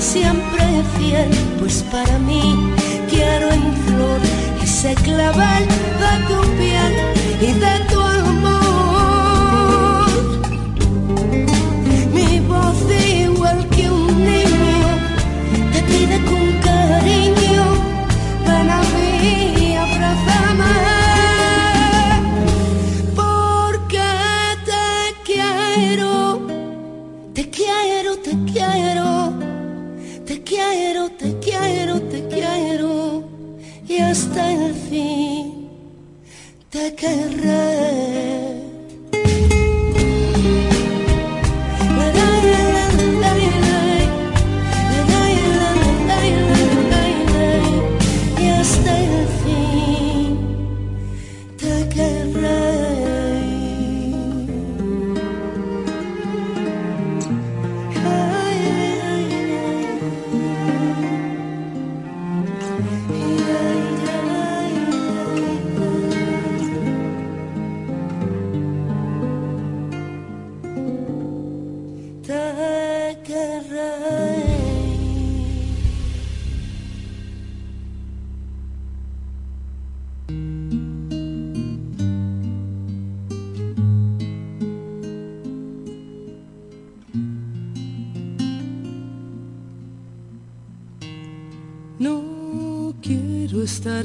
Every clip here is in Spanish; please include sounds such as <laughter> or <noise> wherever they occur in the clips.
siempre fiel, pues para mí quiero en flor ese clavel de tu piel y de tu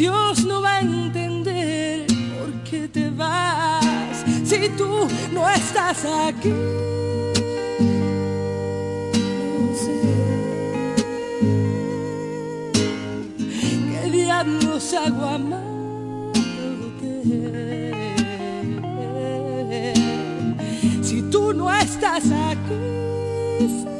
Dios no va a entender por qué te vas si tú no estás aquí. No qué diablos hago amándote. Si tú estás aquí,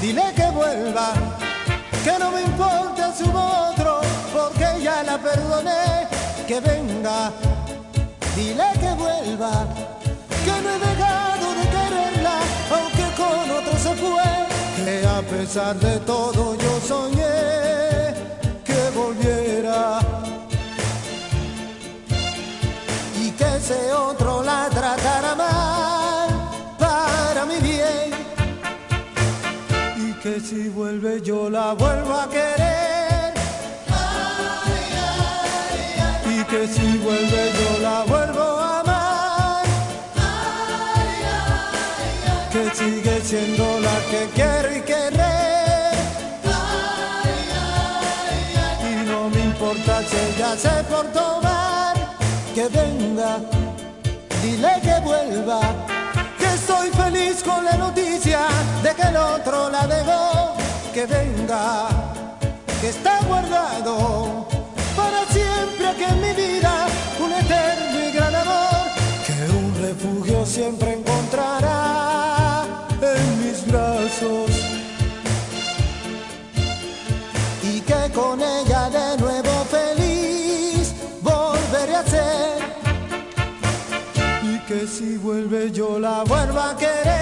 Dile que vuelva, que no me importa su otro, porque ya la perdoné, que venga, dile que vuelva, que no he dejado de quererla, aunque con otro se fue, que a pesar de todo yo soñé que volviera. Y que ese otro la tratara mal para mi bien que si vuelve yo la vuelvo a querer. y que si vuelve yo la vuelvo a amar. que sigue siendo la que quiero y querer. y no me importa si ella se por tomar. Que venga, dile que vuelva estoy feliz con la noticia de que el otro la dejó, que venga, que está guardado para siempre aquí en mi vida un eterno y gran amor, que un refugio siempre encontrará si vuelve yo la vuelvo a querer.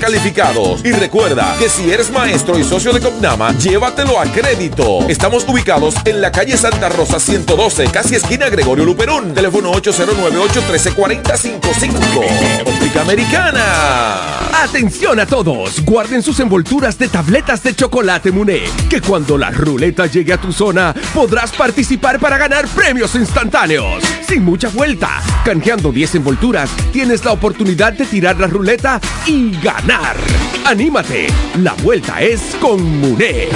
calificados. Y recuerda que si eres maestro y socio de Copnama, llévatelo a crédito. Estamos ubicados en la calle Santa Rosa 112, casi esquina Gregorio Luperón. Teléfono 809-813-4055. Óptica Americana. Atención a todos, guarden sus envolturas de tabletas de chocolate Muné, que cuando la ruleta llegue a tu zona, podrás participar para ganar premios instantáneos. Sin mucha vuelta, canjeando 10 envolturas, tienes la oportunidad de tirar la ruleta y ganar. ¡Anímate! La vuelta es con Muné.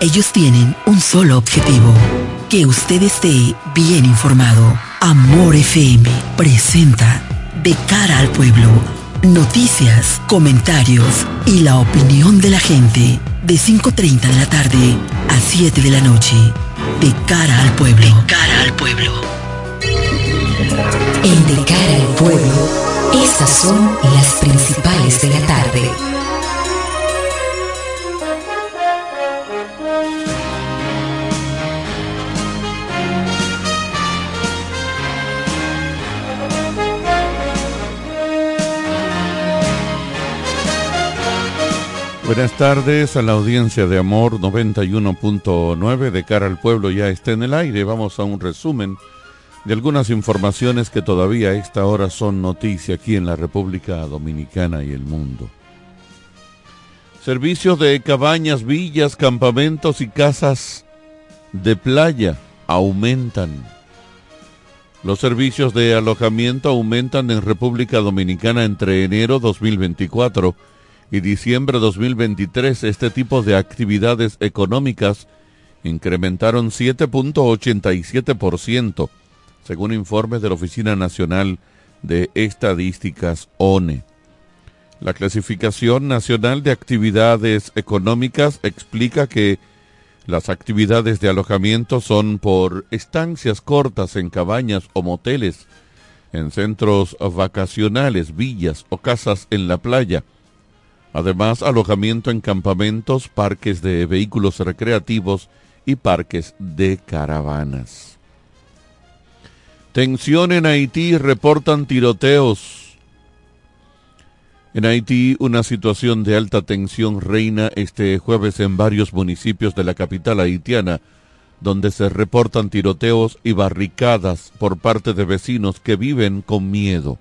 Ellos tienen un solo objetivo, que usted esté bien informado. Amor FM presenta De cara al pueblo, noticias, comentarios y la opinión de la gente de 5.30 de la tarde a 7 de la noche. De cara al pueblo. De cara al pueblo. En De cara al pueblo, estas son las principales de la tarde. Buenas tardes a la audiencia de Amor 91.9 de cara al pueblo ya está en el aire. Vamos a un resumen de algunas informaciones que todavía a esta hora son noticia aquí en la República Dominicana y el mundo. Servicios de cabañas, villas, campamentos y casas de playa aumentan. Los servicios de alojamiento aumentan en República Dominicana entre enero 2024 y diciembre 2023 este tipo de actividades económicas incrementaron 7.87%, según informes de la Oficina Nacional de Estadísticas ONE. La clasificación nacional de actividades económicas explica que las actividades de alojamiento son por estancias cortas en cabañas o moteles, en centros vacacionales, villas o casas en la playa, Además, alojamiento en campamentos, parques de vehículos recreativos y parques de caravanas. Tensión en Haití, reportan tiroteos. En Haití, una situación de alta tensión reina este jueves en varios municipios de la capital haitiana, donde se reportan tiroteos y barricadas por parte de vecinos que viven con miedo.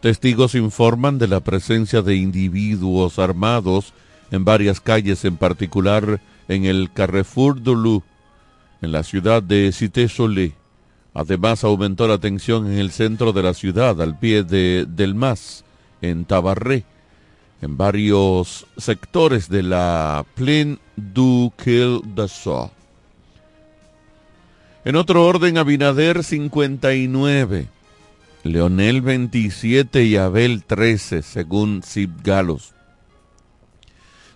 Testigos informan de la presencia de individuos armados en varias calles, en particular en el Carrefour Dulu, en la ciudad de Cité-Solé. Además, aumentó la tensión en el centro de la ciudad, al pie de Del Mas, en Tabarré, en varios sectores de la Plaine du Quil. En otro orden, Abinader 59. Leonel 27 y Abel 13, según Sid Galos.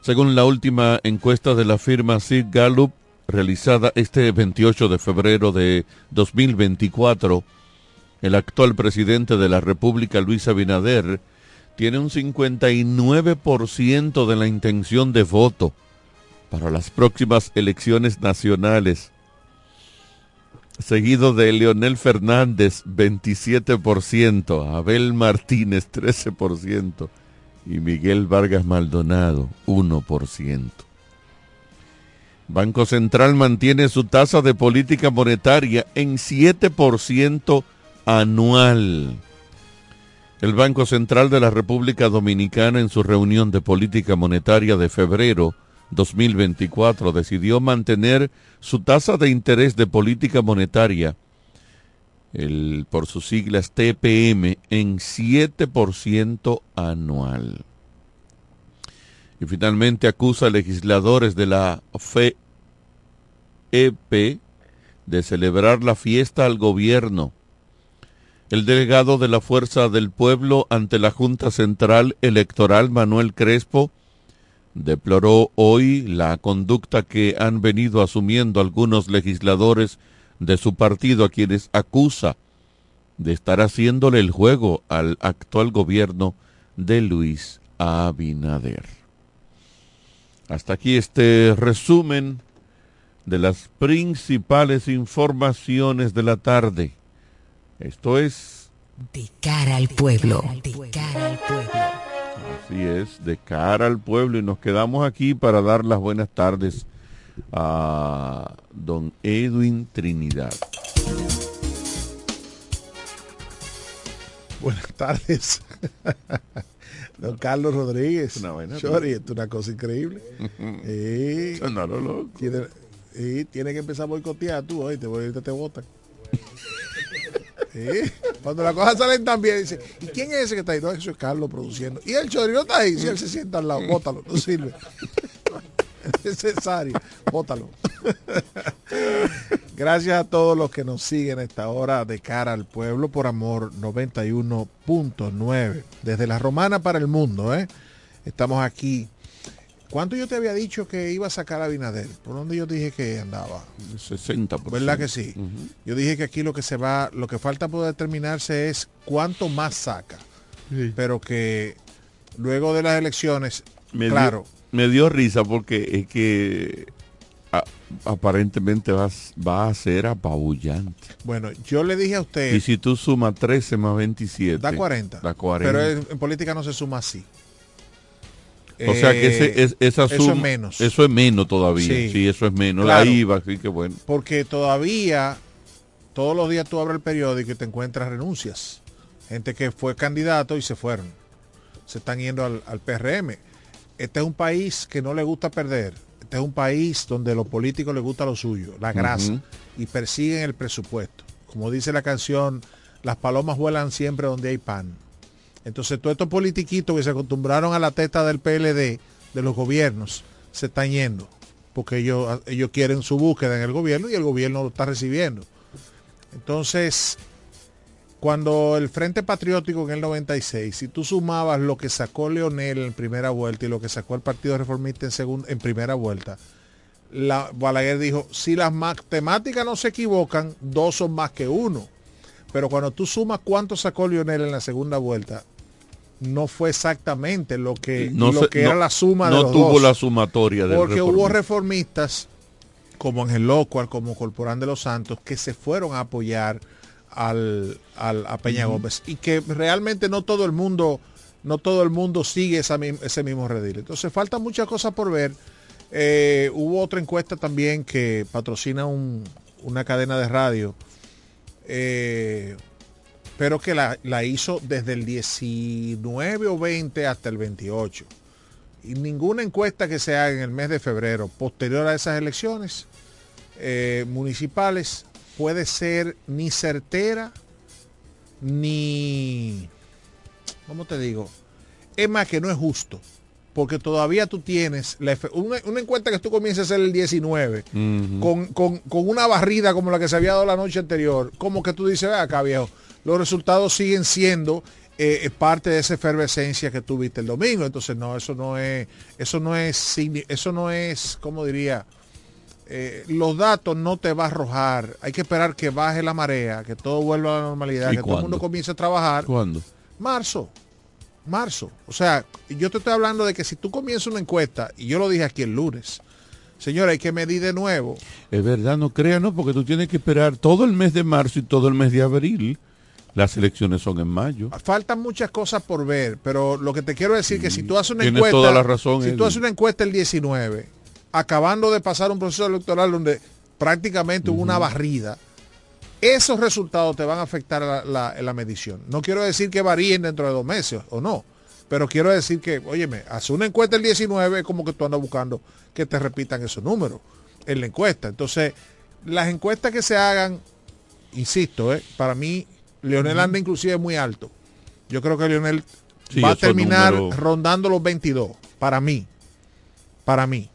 Según la última encuesta de la firma Sid Gallup, realizada este 28 de febrero de 2024, el actual presidente de la República, Luis Abinader, tiene un 59% de la intención de voto para las próximas elecciones nacionales seguido de Leonel Fernández 27%, Abel Martínez 13% y Miguel Vargas Maldonado 1%. Banco Central mantiene su tasa de política monetaria en 7% anual. El Banco Central de la República Dominicana en su reunión de política monetaria de febrero 2024 decidió mantener su tasa de interés de política monetaria, el, por sus siglas TPM, en 7% anual. Y finalmente acusa a legisladores de la FEP de celebrar la fiesta al gobierno. El delegado de la Fuerza del Pueblo ante la Junta Central Electoral, Manuel Crespo, deploró hoy la conducta que han venido asumiendo algunos legisladores de su partido a quienes acusa de estar haciéndole el juego al actual gobierno de Luis Abinader. Hasta aquí este resumen de las principales informaciones de la tarde. Esto es... De cara al pueblo. De cara al pueblo. Así es, de cara al pueblo. Y nos quedamos aquí para dar las buenas tardes a don Edwin Trinidad. Buenas tardes. <laughs> Don Carlos Rodríguez. Una vaina Chori, esto es una cosa increíble. <laughs> Loco. Tiene, que empezar a boicotear tú, hoy te, ahorita te votan. Sí. Cuando las cosas salen tan bien, dice, ¿y quién es ese que está ahí? No, eso es Carlos produciendo. Y el Chori no está ahí, si él se sienta al lado, bótalo, no sirve. Es <laughs> necesario, bótalo. <laughs> Gracias a todos los que nos siguen a esta hora de cara al pueblo por amor 91.9. Desde la romana para el mundo, ¿eh? Estamos aquí. ¿Cuánto yo te había dicho que iba a sacar a Binader? ¿Por dónde yo dije que andaba? 60%. ¿Verdad que sí? Yo dije que aquí lo que se va, lo que falta por determinarse es cuánto más saca. Pero que luego de las elecciones, Me claro, dio, me dio risa porque es que a- aparentemente va, a s- va a ser apabullante. bueno, yo le dije a usted, Y si tú sumas 13 más 27. da 40. Da 40. Pero en, en política no se suma así. o sea que ese, Eh, es, esa eso suma- es menos. Eso es menos todavía. Sí. Sí, eso es menos. Claro. Ahí va, así que bueno. Porque todavía, todos los días tú abres el periódico y te encuentras renuncias. Gente que fue candidato y se fueron. Se están yendo al, al PRM. Este es un país que no le gusta perder. Este es un país donde a los políticos les gusta lo suyo, la grasa, y persiguen el presupuesto. Como dice la canción, las palomas vuelan siempre donde hay pan. Entonces todos estos politiquitos que se acostumbraron a la teta del PLD, de los gobiernos, se están yendo. Porque ellos, ellos quieren su búsqueda en el gobierno y el gobierno lo está recibiendo. Entonces, cuando el Frente Patriótico en el 96, si tú sumabas lo que sacó Leonel en primera vuelta y lo que sacó el Partido Reformista en, segunda, en primera vuelta, la, Balaguer dijo, si las matemáticas no se equivocan, dos son más que uno. Pero cuando tú sumas cuánto sacó Lionel en la segunda vuelta, no fue exactamente lo que, No lo se- que no- era la suma de no los tuvo dos. la sumatoria del Porque hubo reformistas como Ángel Locual, como Corporán de los Santos, que se fueron a apoyar al, al- a Peña Gómez y que realmente no todo el mundo no todo el mundo sigue esa ese mismo redil. Entonces faltan muchas cosas por ver. Eh, hubo otra encuesta también que patrocina un- una cadena de radio, eh, pero que la, la hizo desde el 19 o 20 hasta el 28 y ninguna encuesta que se haga en el mes de febrero posterior a esas elecciones eh, municipales puede ser ni certera ni ¿cómo te digo? Es más que no es justo porque todavía tú tienes la una, una encuesta que tú comienzas a hacer el 19 Ujú. con, con- con una barrida como la que se había dado la noche anterior, como que tú dices, ve acá viejo, los resultados siguen siendo eh, eh, parte de esa efervescencia que tuviste el domingo. Entonces, no, eso no es, eso no es, eso no es, como diría, eh, los datos no te va a arrojar. Hay que esperar que baje la marea, que todo vuelva a la normalidad, ¿Y que todo el mundo comience a trabajar. ¿Cuándo? Marzo. Marzo. O sea, yo te estoy hablando de que si tú comienzas una encuesta, y yo lo dije aquí el lunes, señora, hay que medir de nuevo. Es verdad, no creas, no, porque tú tienes que esperar todo el mes de marzo y todo el mes de abril. Las elecciones son en mayo. Faltan muchas cosas por ver, pero lo que te quiero decir que si tú haces una encuesta, toda la razón, si tú haces una encuesta el 19, acabando de pasar un proceso electoral donde prácticamente hubo una barrida, esos resultados te van a afectar la, la- la medición. No quiero decir que varíen dentro de dos meses o no, pero quiero decir que, óyeme, hacer una encuesta el 19 es como que tú andas buscando que te repitan esos números en la encuesta. Entonces, las encuestas que se hagan, insisto, eh, para mí, Leonel anda inclusive muy alto. Yo creo que Leonel Sí, va a terminar rondando los 22, para mí. Para mí.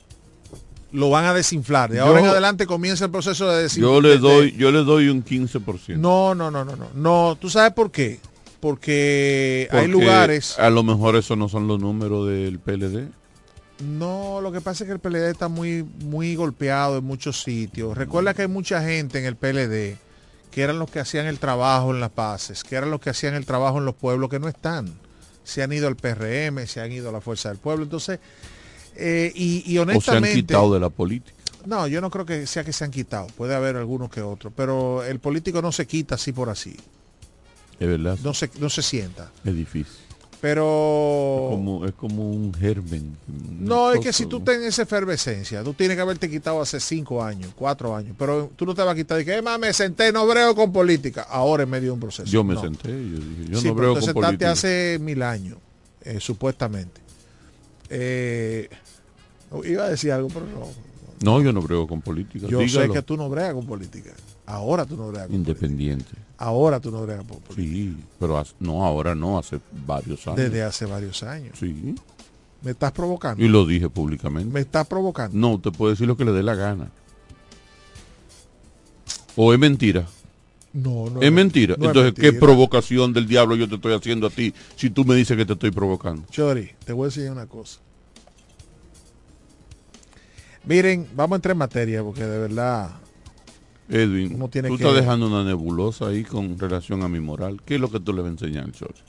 Lo van a desinflar. De ahora Yo- en adelante comienza el proceso de desinflar. Yo le doy, yo le doy un 15%. No, no, no, no, no. No, ¿tú sabes por qué? Porque, hay lugares... A lo mejor esos no son los números del PLD. No, lo que pasa es que el PLD está muy, muy golpeado en muchos sitios. Recuerda que hay mucha gente en el PLD que eran los que hacían el trabajo en las paces, que eran los que hacían el trabajo en los pueblos que no están. Se han ido al PRM, se han ido a la Fuerza del Pueblo. Entonces, eh, y, y O se han honestamente... quitado de la política. No, yo no creo que sea que se han quitado. Puede haber algunos que otros. Pero el político no se quita así por así. Es verdad. No se, no se sienta. Es difícil. Pero... Es como, es como un germen. No, es que si tú tienes esa efervescencia, tú tienes que haberte quitado hace cinco años, cuatro años, pero tú no te vas a quitar y que, "Eh, ma, me senté, no brego con política, ahora en medio de un proceso. Yo me No. senté, yo dije, yo Sí, no pero brego te con sentaste política. hace mil años, eh, supuestamente. Eh, iba a decir algo, pero no. No, yo no brego con política. Yo sé que tú no bregas con política. Ahora tú no bregas con Independiente. política. Ahora tú no bregas con política. Sí, pero hace- no, ahora no, hace varios años. Desde hace varios años. Sí. Me estás provocando. Y lo dije públicamente. Me estás provocando. No, te puedo decir lo que le dé la gana. O es mentira. No, no. es mentira. no es Entonces, ¿qué mentira. provocación del diablo yo te estoy haciendo a ti si tú me dices que te estoy provocando? Chori, te voy a decir una cosa. Miren, vamos a entrar en materia porque de verdad Edwin, tú que- estás dejando una nebulosa ahí con relación a mi moral. ¿Qué es lo que tú le vas a enseñar al?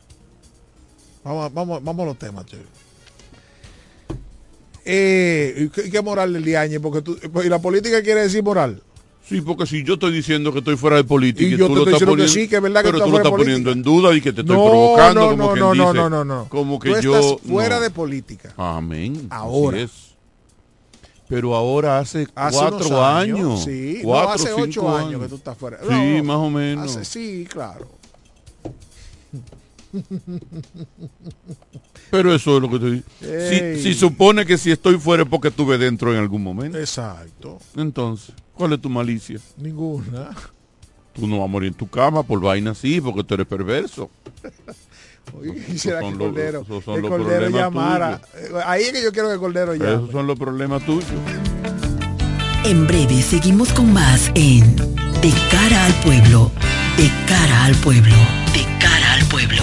Vamos, vamos, vamos a los temas, Chori. Eh, ¿y qué, moral del Diañe? Porque tú, y la política quiere decir moral. Sí, porque si yo estoy diciendo que estoy fuera de política Y y, yo tú te lo estoy estás diciendo que poniendo, sí, que es verdad que pero tú tú lo estás poniendo en duda y que te estoy no, provocando no, como no, quien no, no, dice, no, no, no. como que tú yo estás fuera no. de política. Amén. así Ahora. es. Pero ahora hace, Hace cuatro unos años. Sí, no, cuatro, hace ocho años. que tú estás fuera. Sí, No, más o menos. hace- sí, claro. Pero eso es lo que te digo. Si supone que si estoy fuera es porque estuve dentro en algún momento. Exacto. Entonces, ¿cuál es tu malicia? Ninguna. Tú no vas a morir en tu cama por vaina así, porque tú eres perverso. <laughs> Quisiera que son los- Cordero, esos son que los Cordero problemas llamara. Eh, Ahí es que yo quiero que Cordero llame. Esos son los problemas tuyos. En breve seguimos con más en De cara al pueblo, de cara al pueblo, de cara al pueblo.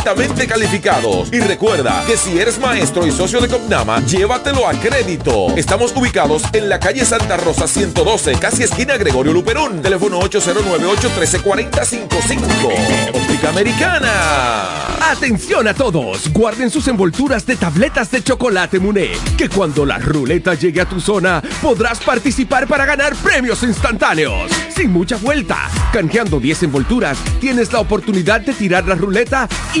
calificados. Y recuerda que si eres maestro y socio de Copnama, llévatelo a crédito. Estamos ubicados en la calle Santa Rosa 112, casi esquina Gregorio Luperón. Teléfono 809-813-4055. Óptica Americana. Atención a todos, guarden sus envolturas de tabletas de chocolate Muné, que cuando la ruleta llegue a tu zona podrás participar para ganar premios instantáneos. Sin mucha vuelta, canjeando 10 envolturas, tienes la oportunidad de tirar la ruleta y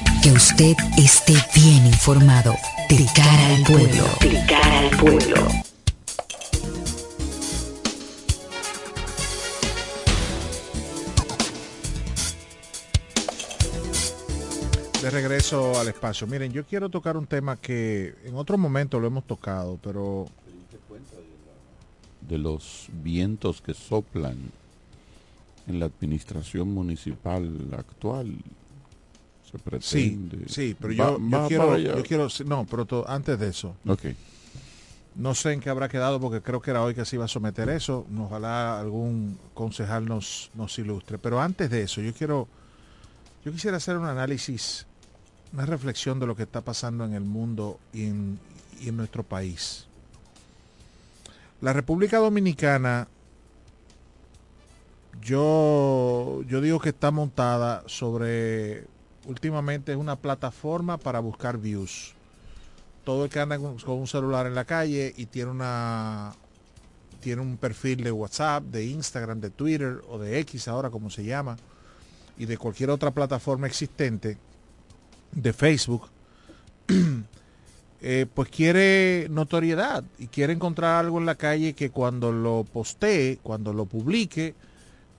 que usted esté bien informado. De cara al pueblo. De cara al pueblo. De regreso al espacio. Miren, yo quiero tocar un tema que en otro momento lo hemos tocado, pero... De los vientos que soplan en la administración municipal actual. Se pretende. Sí, sí, pero yo, yo quiero, yo quiero, no, pero antes de eso. Ok. No sé en qué habrá quedado porque creo que era hoy que se iba a someter eso. Ojalá algún concejal nos, nos ilustre. Pero antes de eso, yo quiero, yo quisiera hacer un análisis, una reflexión de lo que está pasando en el mundo y en, y en nuestro país. La República Dominicana, yo, yo digo que está montada sobre, últimamente es una plataforma para buscar views. Todo el que anda con, un celular en la calle y tiene una tiene un perfil de WhatsApp, de Instagram, de Twitter o de X ahora como se llama y de cualquier otra plataforma existente de Facebook <clears throat> eh, pues quiere notoriedad y quiere encontrar algo en la calle que cuando lo postee, cuando lo publique,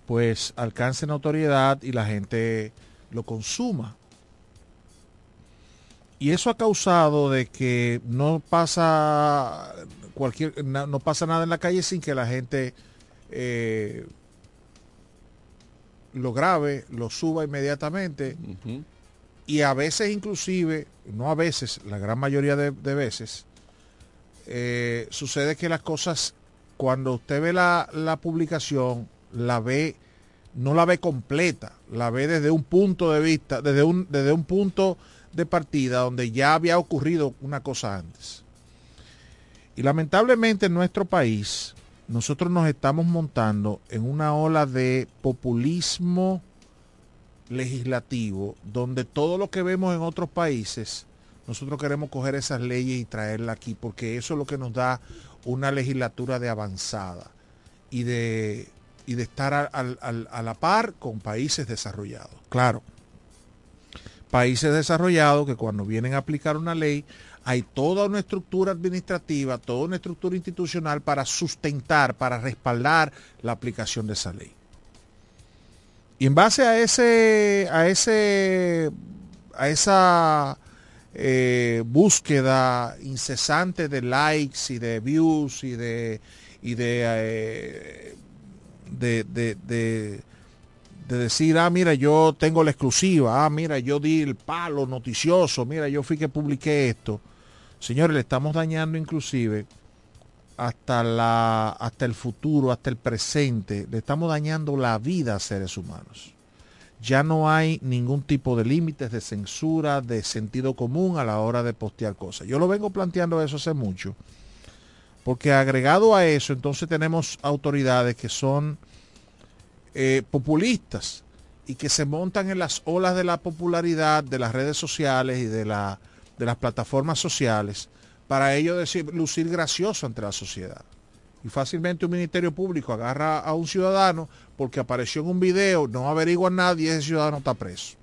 pues alcance notoriedad y la gente lo consuma. Y eso ha causado de que no pasa cualquier no pasa nada en la calle sin que la gente eh, lo grabe, lo suba inmediatamente. Uh -huh. Y a veces inclusive, no a veces, la gran mayoría de, de veces, eh, sucede que las cosas, cuando usted ve la, la publicación, la ve, no la ve completa, la ve desde un punto de vista, desde un, desde un punto de partida donde ya había ocurrido una cosa antes. Y lamentablemente en nuestro país nosotros nos estamos montando en una ola de populismo legislativo donde todo lo que vemos en otros países nosotros queremos coger esas leyes y traerlas aquí porque eso es lo que nos da una legislatura de avanzada y de, y de estar a, a, la par con países desarrollados. Claro, países desarrollados que cuando vienen a aplicar una ley hay toda una estructura administrativa, toda una estructura institucional para sustentar, para respaldar la aplicación de esa ley. Y en base a ese, a ese, a esa eh, búsqueda incesante de likes y de views y de y de, eh, de, de, de de decir, ah, mira, yo tengo la exclusiva, ah, mira, yo di el palo noticioso, mira, yo fui que publiqué esto. Señores, le estamos dañando inclusive hasta, la, hasta el futuro, hasta el presente, le estamos dañando la vida a seres humanos. Ya no hay ningún tipo de límites de censura, de sentido común a la hora de postear cosas. Yo lo vengo planteando eso hace mucho, porque agregado a eso, entonces tenemos autoridades que son eh, populistas y que se montan en las olas de la popularidad de las redes sociales y de, la, de las plataformas sociales para ello decir, lucir gracioso ante la sociedad. Y fácilmente un ministerio público agarra a un ciudadano porque apareció en un video, no averigua a nadie ese ciudadano está preso.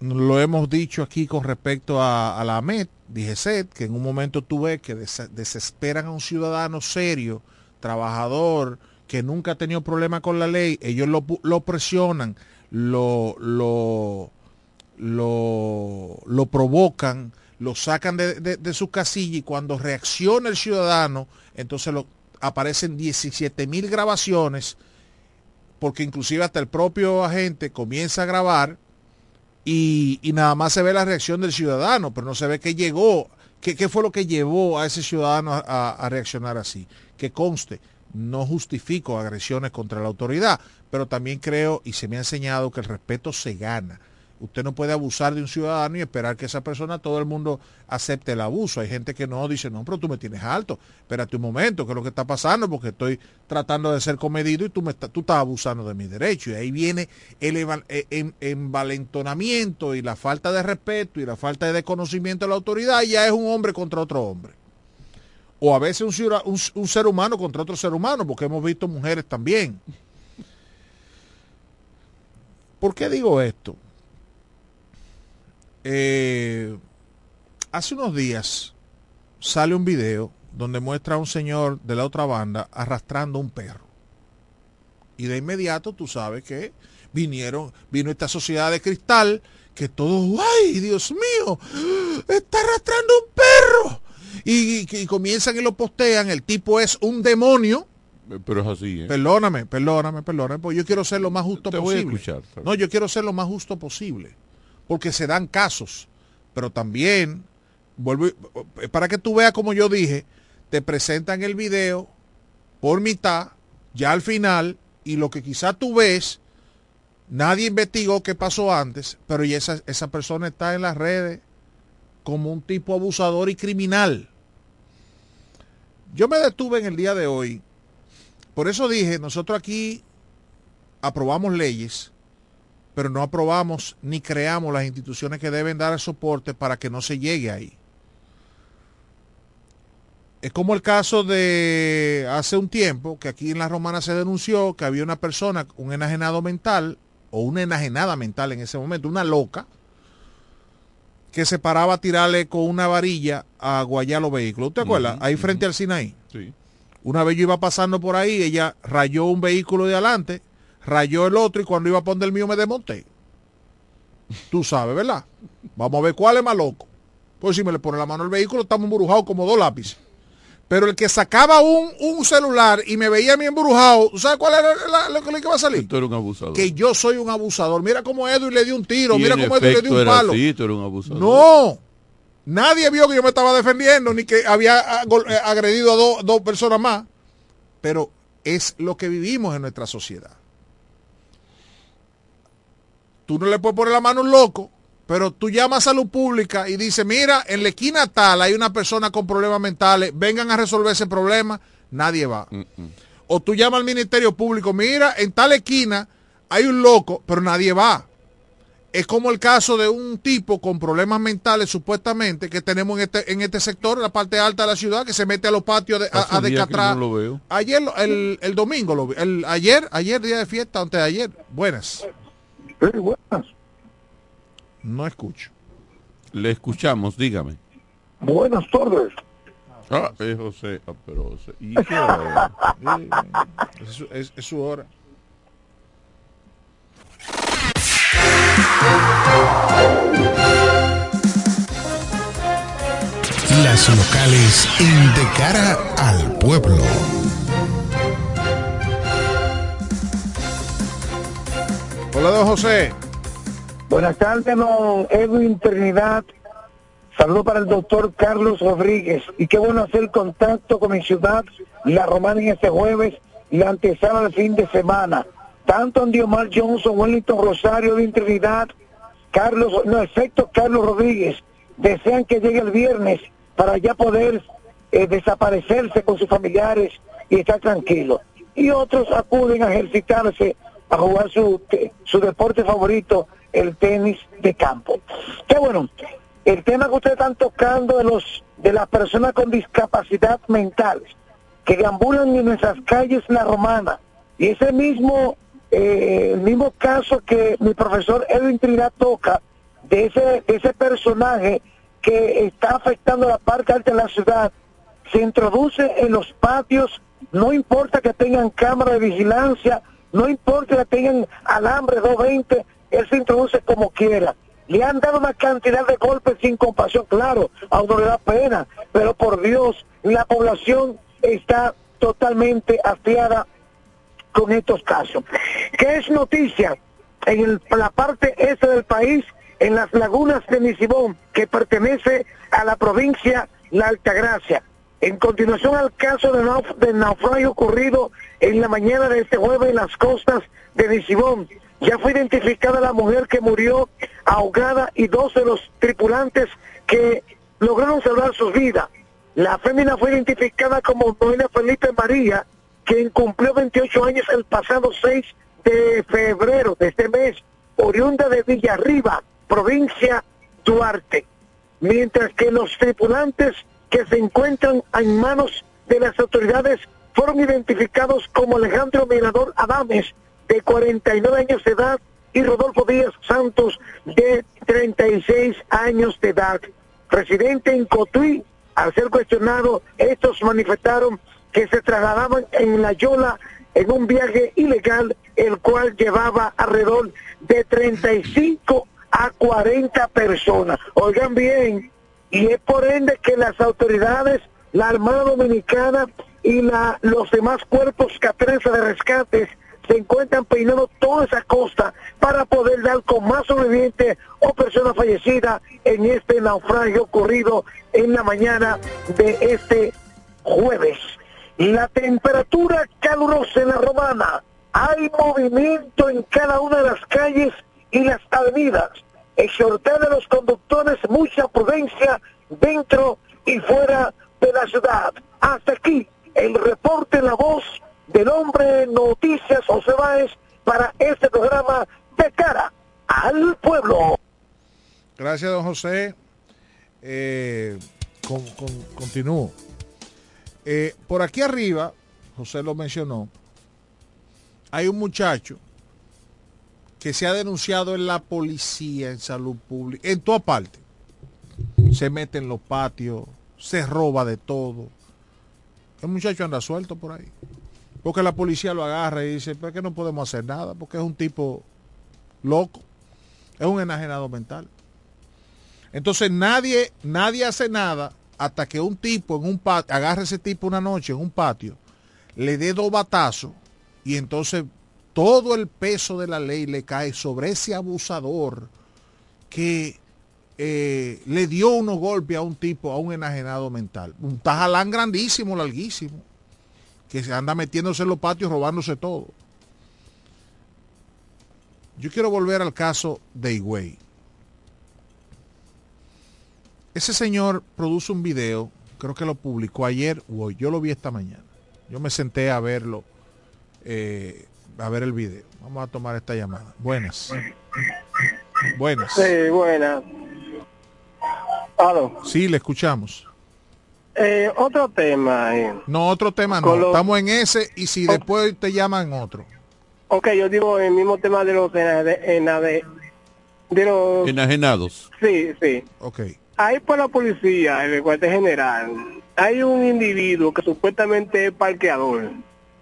Lo hemos dicho aquí con respecto a, a la AMET, DGCET, que en un momento tuve que des desesperan a un ciudadano serio, trabajador, que nunca ha tenido problema con la ley, ellos lo, lo presionan, lo, lo, lo, lo provocan, lo sacan de, de, su casilla y cuando reacciona el ciudadano, entonces aparecen 17 mil grabaciones, porque inclusive hasta el propio agente comienza a grabar y, nada más se ve la reacción del ciudadano, pero no se ve qué llegó, qué, fue lo que llevó a ese ciudadano a reaccionar así. Que conste, no justifico agresiones contra la autoridad, pero también creo y se me ha enseñado que el respeto se gana. Usted no puede abusar de un ciudadano y esperar que esa persona, todo el mundo acepte el abuso. Hay gente que no dice, no, pero tú me tienes alto. Espérate un momento, ¿qué es lo que está pasando? Porque estoy tratando de ser comedido y tú, me estás- abusando de mis derechos. Y ahí viene el eh, en- envalentonamiento y la falta de respeto y la falta de desconocimiento de la autoridad. Y ya es un hombre contra otro hombre. O a veces un- un ser humano contra otro ser humano, porque hemos visto mujeres también. ¿Por qué digo esto? Eh, hace unos días sale un video donde muestra a un señor de la otra banda arrastrando un perro. Y de inmediato tú sabes que vinieron, vino esta sociedad de cristal que todos, ¡ay, Dios mío! Está arrastrando un perro. Y, y- y comienzan y lo postean, el tipo es un demonio. Pero es así, ¿eh? Perdóname, perdóname, perdóname, porque yo quiero ser lo más justo Te voy a posible. escuchar, no, yo quiero ser lo más justo posible, porque se dan casos, pero también vuelvo y- para que tú veas como yo dije, te presentan el video por mitad, ya al final y lo que quizás tú ves nadie investigó qué pasó antes, pero ya esa, esa persona está en las redes como un tipo abusador y criminal. Yo me detuve en el día de hoy por eso dije, nosotros aquí aprobamos leyes, pero no aprobamos ni creamos las instituciones que deben dar el soporte para que no se llegue ahí. Es como el caso de hace un tiempo que aquí en la Romana se denunció que había una persona, un enajenado mental, o una enajenada mental en ese momento, una loca, que se paraba a tirarle con una varilla a guayar los vehículos. ¿Usted acuerda? Ahí frente al Sinaí. Sí. Una vez yo iba pasando por ahí, ella rayó un vehículo de adelante, rayó el otro y cuando iba a poner el mío me desmonté. Tú sabes, ¿verdad? Vamos a ver cuál es más loco. Pues si me le pone la mano al vehículo, estamos embrujados como dos lápices. Pero el que sacaba un, un celular y me veía a mí embrujado, ¿tú ¿sabes cuál era la- lo que iba a salir? Tú eres un abusador. Que yo soy un abusador. Mira cómo Edwin le dio un tiro, mira cómo Edwin le dio un palo. así, tú eres un abusador. No. Nadie vio que yo me estaba defendiendo ni que había ah, eh, agredido a dos- dos personas más. Pero es lo que vivimos en nuestra sociedad. Tú no le puedes poner la mano a un loco, pero tú llamas a salud pública y dices, mira, en la esquina tal hay una persona con problemas mentales, vengan a resolver ese problema, nadie va. O tú llamas al Ministerio Público, mira, en tal esquina hay un loco, pero nadie va. Es como el caso de un tipo con problemas mentales, supuestamente, que tenemos en este, en este sector, en la parte alta de la ciudad, que se mete a los patios de- a, descatrar. no. Ayer, el, el domingo, lo vi. El, ayer, ayer día de fiesta, antes de ayer. Buenas. Buenas. No escucho. Le escuchamos, dígame. Buenas tardes. Ah, es José. Ah, pero José. ¿Y qué <laughs> hora es? Es, su- es- es su hora. Las locales en De cara al pueblo. Hola, don José. Buenas tardes, don Edwin Trinidad. Saludo para el doctor Carlos Rodríguez. Y qué bueno hacer contacto con mi ciudad, La Romana, en este jueves, la antesala del fin de semana. Tanto en Diomar Johnson, Wellington Rosario, Edwin Trinidad, Carlos, no, excepto Carlos Rodríguez, desean que llegue el viernes para ya poder eh, desaparecerse con sus familiares y estar tranquilos. Y otros acuden a ejercitarse, a jugar su, su deporte favorito, el tenis de campo. Qué bueno, el tema que ustedes están tocando de los de las personas con discapacidad mental que deambulan en nuestras calles La Romana y ese mismo eh, mismo caso que mi profesor Edwin Trinidad toca de ese de ese personaje que está afectando la parte alta de la ciudad se introduce en los patios no importa que tengan cámara de vigilancia no importa que tengan alambre 220 él se introduce como quiera le han dado una cantidad de golpes sin compasión, claro, a uno le da pena, pero por Dios, la población está totalmente afiada con estos casos. ¿Qué es noticia? En el- la parte este del país en las lagunas de Nisibón, que pertenece a la provincia La Altagracia. En continuación al caso de naufragio ocurrido en la mañana de este jueves en las costas de Nisibón, ya fue identificada la mujer que murió ahogada y dos de los tripulantes que lograron salvar sus vidas. La fémina fue identificada como Noelia Felipe María, quien cumplió 28 años el pasado 6 de febrero de este mes, oriunda de Villarriba, provincia Duarte. Mientras que los tripulantes que se encuentran en manos de las autoridades fueron identificados como Alejandro Mirador Adames, de 49 años de edad, y Rodolfo Díaz Santos, de 36 años de edad. Residente en Cotuí, al ser cuestionado, estos manifestaron que se trasladaban en la Yola en un viaje ilegal, el cual llevaba alrededor de 35 a 40 personas. Oigan bien, y es por ende que las autoridades, la Armada Dominicana y la, los demás cuerpos catrenses de rescates se encuentran peinando toda esa costa para poder dar con más sobrevivientes o personas fallecidas en este naufragio ocurrido en la mañana de este jueves. La temperatura calurosa en la romana, hay movimiento en cada una de las calles y las avenidas. Exhortar a los conductores mucha prudencia dentro y fuera de la ciudad. Hasta aquí el reporte La Voz del hombre Noticias José Báez para este programa de cara al pueblo. Gracias, don José. Eh, con- con- continúo. Eh, por aquí arriba, José lo mencionó, hay un muchacho que se ha denunciado en la policía, en salud pública, en toda parte. Se mete en los patios, se roba de todo. El muchacho anda suelto por ahí. Porque la policía lo agarra y dice, es que no podemos hacer nada, porque es un tipo loco, es un enajenado mental. Entonces nadie, nadie hace nada hasta que un tipo en un patio, agarre ese tipo una noche en un patio, le dé dos batazos y entonces todo el peso de la ley le cae sobre ese abusador que eh, le dio unos golpes a un tipo, a un enajenado mental. Un tajalán grandísimo, larguísimo, que se anda metiéndose en los patios robándose todo. Yo quiero volver al caso de Higüey. Ese señor produce un video, creo que lo publicó ayer o hoy. Yo lo vi esta mañana. Yo me senté a verlo, eh, a ver el video. Vamos a tomar esta llamada. Buenas. Buenas. Sí, buena. Aló. Sí, le escuchamos. Eh, otro tema. eh. No, otro tema no. Estamos en ese y si después te llaman otro. Ok, yo digo el mismo tema de los enade- enade- de los Enajenados. sí, sí. Ok. Ahí por la policía, en el cuartel general, hay un individuo que supuestamente es parqueador.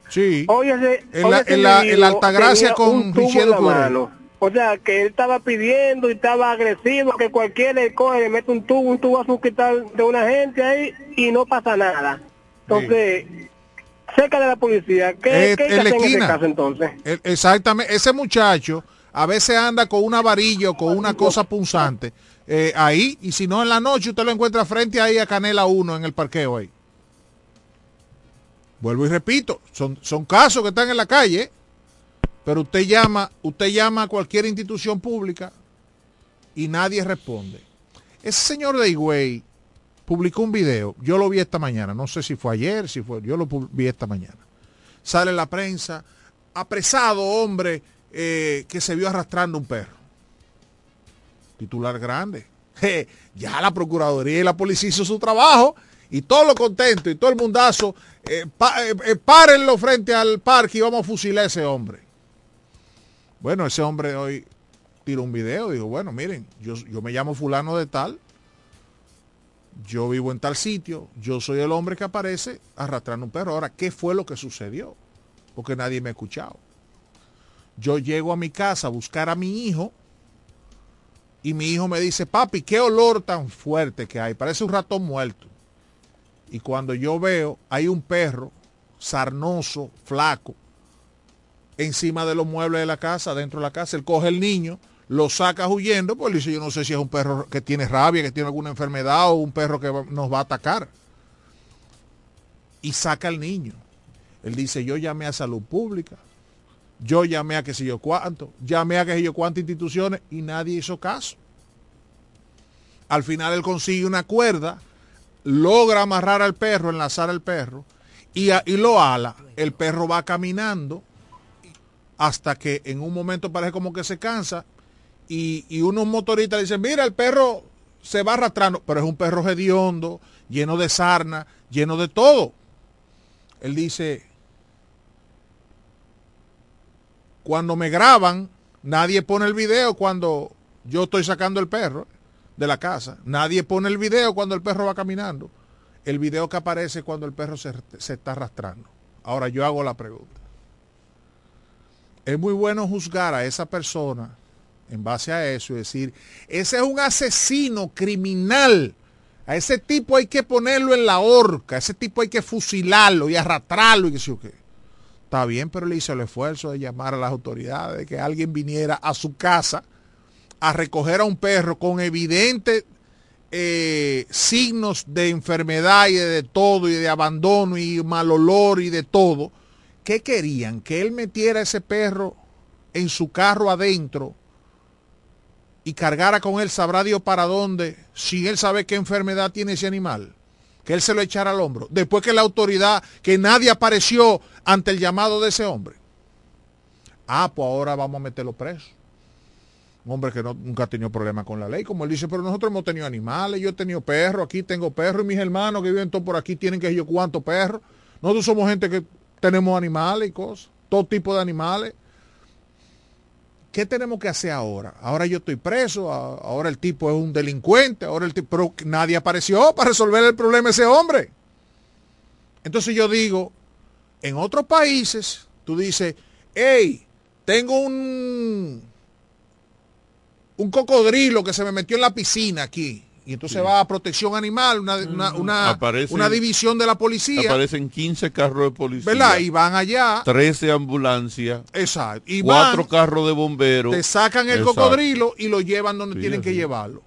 Sí. Oye, ese- En oye, la- ese en la- en la Altagracia con en la mano. O sea, que él estaba pidiendo y estaba agresivo, que cualquiera le coge, le mete un tubo, un tubo azul quitar de una gente ahí y no pasa nada. Entonces, cerca de la policía, ¿qué, Eh, qué hay que en hacer en ese caso entonces? E- Exactamente. Ese muchacho a veces anda con una varilla o con una cosa punzante eh, ahí y si no en la noche usted lo encuentra frente ahí a Canela 1 en el parqueo ahí. Vuelvo y repito, son, son casos que están en la calle, pero usted llama, usted llama a cualquier institución pública y nadie responde. Ese señor de Higüey publicó un video, yo lo vi esta mañana, no sé si fue ayer, si fue, yo lo vi esta mañana. Sale la prensa, apresado hombre eh, que se vio arrastrando un perro. Titular grande. <laughs> Ya la Procuraduría y la policía hizo su trabajo y todo lo contento y todo el mundazo, eh, eh, eh, párenlo frente al parque y vamos a fusilar a ese hombre. Bueno, ese hombre hoy tiró un video, digo, bueno, miren, yo, yo me llamo fulano de tal, yo vivo en tal sitio, yo soy el hombre que aparece arrastrando un perro. Ahora, ¿qué fue lo que sucedió? Porque nadie me ha escuchado. Yo llego a mi casa a buscar a mi hijo y mi hijo me dice, papi, qué olor tan fuerte que hay, parece un ratón muerto. Y cuando yo veo, hay un perro sarnoso, flaco, encima de los muebles de la casa, dentro de la casa, él coge el niño, lo sacas huyendo, pues dice, yo no sé si es un perro que tiene rabia, que tiene alguna enfermedad o un perro que nos va a atacar. Y saca al niño. Él dice, yo llamé a salud pública, yo llamé a que sé yo cuánto, llamé a que sé yo cuántas instituciones y nadie hizo caso. Al final él consigue una cuerda, logra amarrar al perro, enlazar al perro y, y lo ala. El perro va caminando hasta que en un momento parece como que se cansa y, y unos motoristas dicen, mira, el perro se va arrastrando, pero es un perro hediondo, lleno de sarna, lleno de todo. Él dice, cuando me graban, nadie pone el video cuando yo estoy sacando el perro de la casa. Nadie pone el video cuando el perro va caminando. El video que aparece cuando el perro se, se está arrastrando. Ahora yo hago la pregunta. Es muy bueno juzgar a esa persona en base a eso y decir, ese es un asesino criminal. A ese tipo hay que ponerlo en la horca, a ese tipo hay que fusilarlo y arrastrarlo y que sé qué. Está bien, pero le hizo el esfuerzo de llamar a las autoridades, de que alguien viniera a su casa a recoger a un perro con evidentes eh, signos de enfermedad y de todo, y de abandono y mal olor y de todo. ¿Qué querían? Que él metiera ese perro en su carro adentro y cargara con él, sabrá Dios para dónde, si él sabe qué enfermedad tiene ese animal, que él se lo echara al hombro, después que la autoridad, que nadie apareció ante el llamado de ese hombre. Ah, pues ahora vamos a meterlo preso. Un hombre que no, nunca ha tenido problema con la ley, como él dice, pero nosotros hemos tenido animales, yo he tenido perros, aquí tengo perros, y mis hermanos que viven todos por aquí tienen que yo cuántos perros. Nosotros somos gente que tenemos animales y cosas, todo tipo de animales. ¿Qué tenemos que hacer ahora? Ahora yo estoy preso, ahora el tipo es un delincuente, ahora el tipo, nadie apareció para resolver el problema de ese hombre. Entonces yo digo, en otros países, tú dices, hey, tengo un, un cocodrilo que se me metió en la piscina aquí. Y entonces sí. va a protección animal, una, una, una, aparecen, una, división de la policía. Aparecen 15 carros de policía. ¿Verdad? Y van allá. 13 ambulancias. Exacto. Y cuatro van, carros de bomberos. Te sacan el Exacto. cocodrilo y lo llevan donde sí, tienen que llevarlo.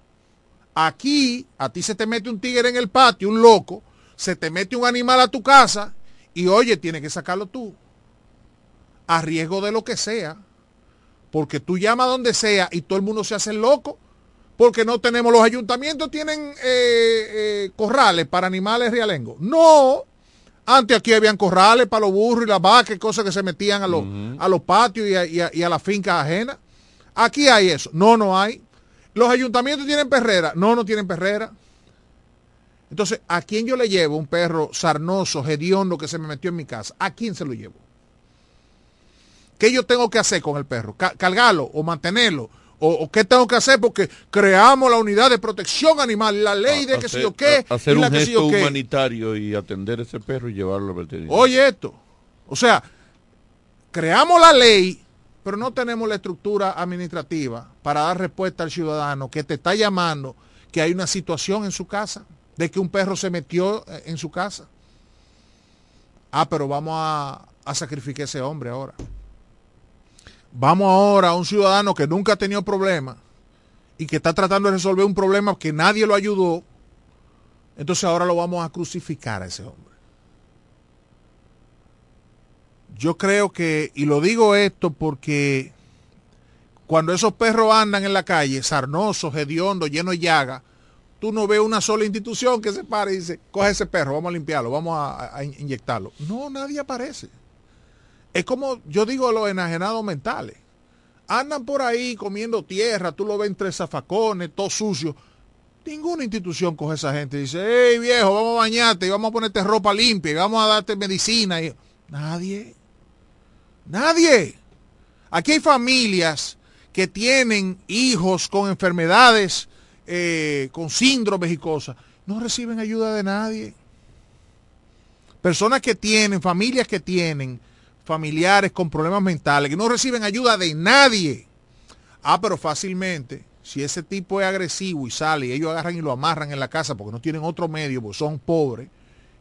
Aquí, a ti se te mete un tigre en el patio, un loco, se te mete un animal a tu casa y oye, tienes que sacarlo tú. A riesgo de lo que sea. Porque tú llamas donde sea y todo el mundo se hace loco porque no tenemos, los ayuntamientos tienen eh, eh, corrales para animales realengos. No, antes aquí habían corrales para los burros y las vacas, cosas que se metían a los, uh -huh. a los patios y a, y, a, y a, las fincas ajenas. Aquí hay eso. No, no hay. Los ayuntamientos tienen perrera. No, no tienen perrera. Entonces, ¿a quién yo le llevo un perro sarnoso, hediondo que se me metió en mi casa? ¿A quién se lo llevo? ¿Qué yo tengo que hacer con el perro? ¿Cargarlo o mantenerlo? O, o, qué tengo que hacer porque creamos la unidad de protección animal, la ley de a, que hacer, sé yo qué. A, hacer y la un que gesto qué. humanitario y atender ese perro y llevarlo al veterinario. Oye esto, o sea, creamos la ley, pero no tenemos la estructura administrativa para dar respuesta al ciudadano que te está llamando que hay una situación en su casa, de que un perro se metió eh, en su casa. Ah, pero vamos a, a sacrificar a ese hombre ahora. Vamos ahora a un ciudadano que nunca ha tenido problemas y que está tratando de resolver un problema que nadie lo ayudó. Entonces ahora lo vamos a crucificar a ese hombre. Yo creo que, y lo digo esto porque cuando esos perros andan en la calle, sarnosos, hediondos, llenos de llaga, tú no ves una sola institución que se pare y dice, coge ese perro, vamos a limpiarlo, vamos a, a inyectarlo. No, nadie aparece. Es como yo digo los enajenados mentales. Andan por ahí comiendo tierra, tú lo ves entre zafacones, todo sucio. Ninguna institución coge esa gente y dice, hey viejo, vamos a bañarte y vamos a ponerte ropa limpia y vamos a darte medicina. Y... Nadie. Nadie. Aquí hay familias que tienen hijos con enfermedades, eh, con síndromes y cosas. No reciben ayuda de nadie. Personas que tienen, familias que tienen familiares con problemas mentales que no reciben ayuda de nadie. Ah, pero fácilmente, si ese tipo es agresivo y sale y ellos agarran y lo amarran en la casa porque no tienen otro medio, porque son pobres,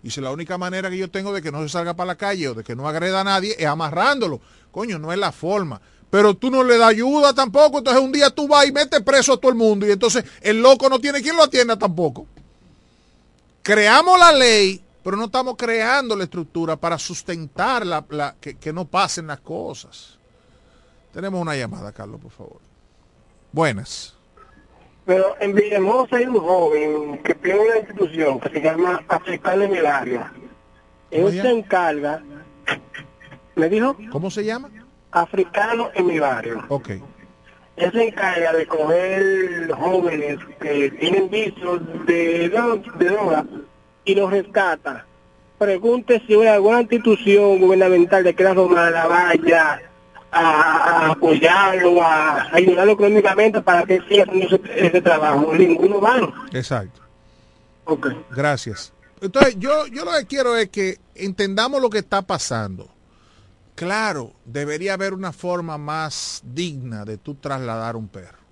y si la única manera que yo tengo de que no se salga para la calle o de que no agreda a nadie es amarrándolo. Coño, no es la forma. pero tú no le das ayuda tampoco. Entonces un día tú vas y metes preso a todo el mundo y entonces el loco no tiene quien lo atienda tampoco. Creamos la ley, pero no estamos creando la estructura para sustentar la, la- que, que no pasen las cosas. Tenemos una llamada, Carlos, por favor. Buenas. Pero en Villahermosa hay un joven que tiene una institución que se llama Africano en el área. ¿Cómo Él se encarga, ¿me dijo? ¿Cómo se llama? Africano en mi barrio. Ok. Él se encarga de coger jóvenes que tienen vicios de, de droga y los rescata. Pregunte si hay alguna institución gubernamental de que la romana vaya a, a apoyarlo, a ayudarlo económicamente para que siga haciendo ese trabajo. Ninguno va. Exacto. Ok. Gracias. Entonces, yo, yo lo que quiero es que entendamos lo que está pasando. Claro, debería haber una forma más digna de tú trasladar un perro.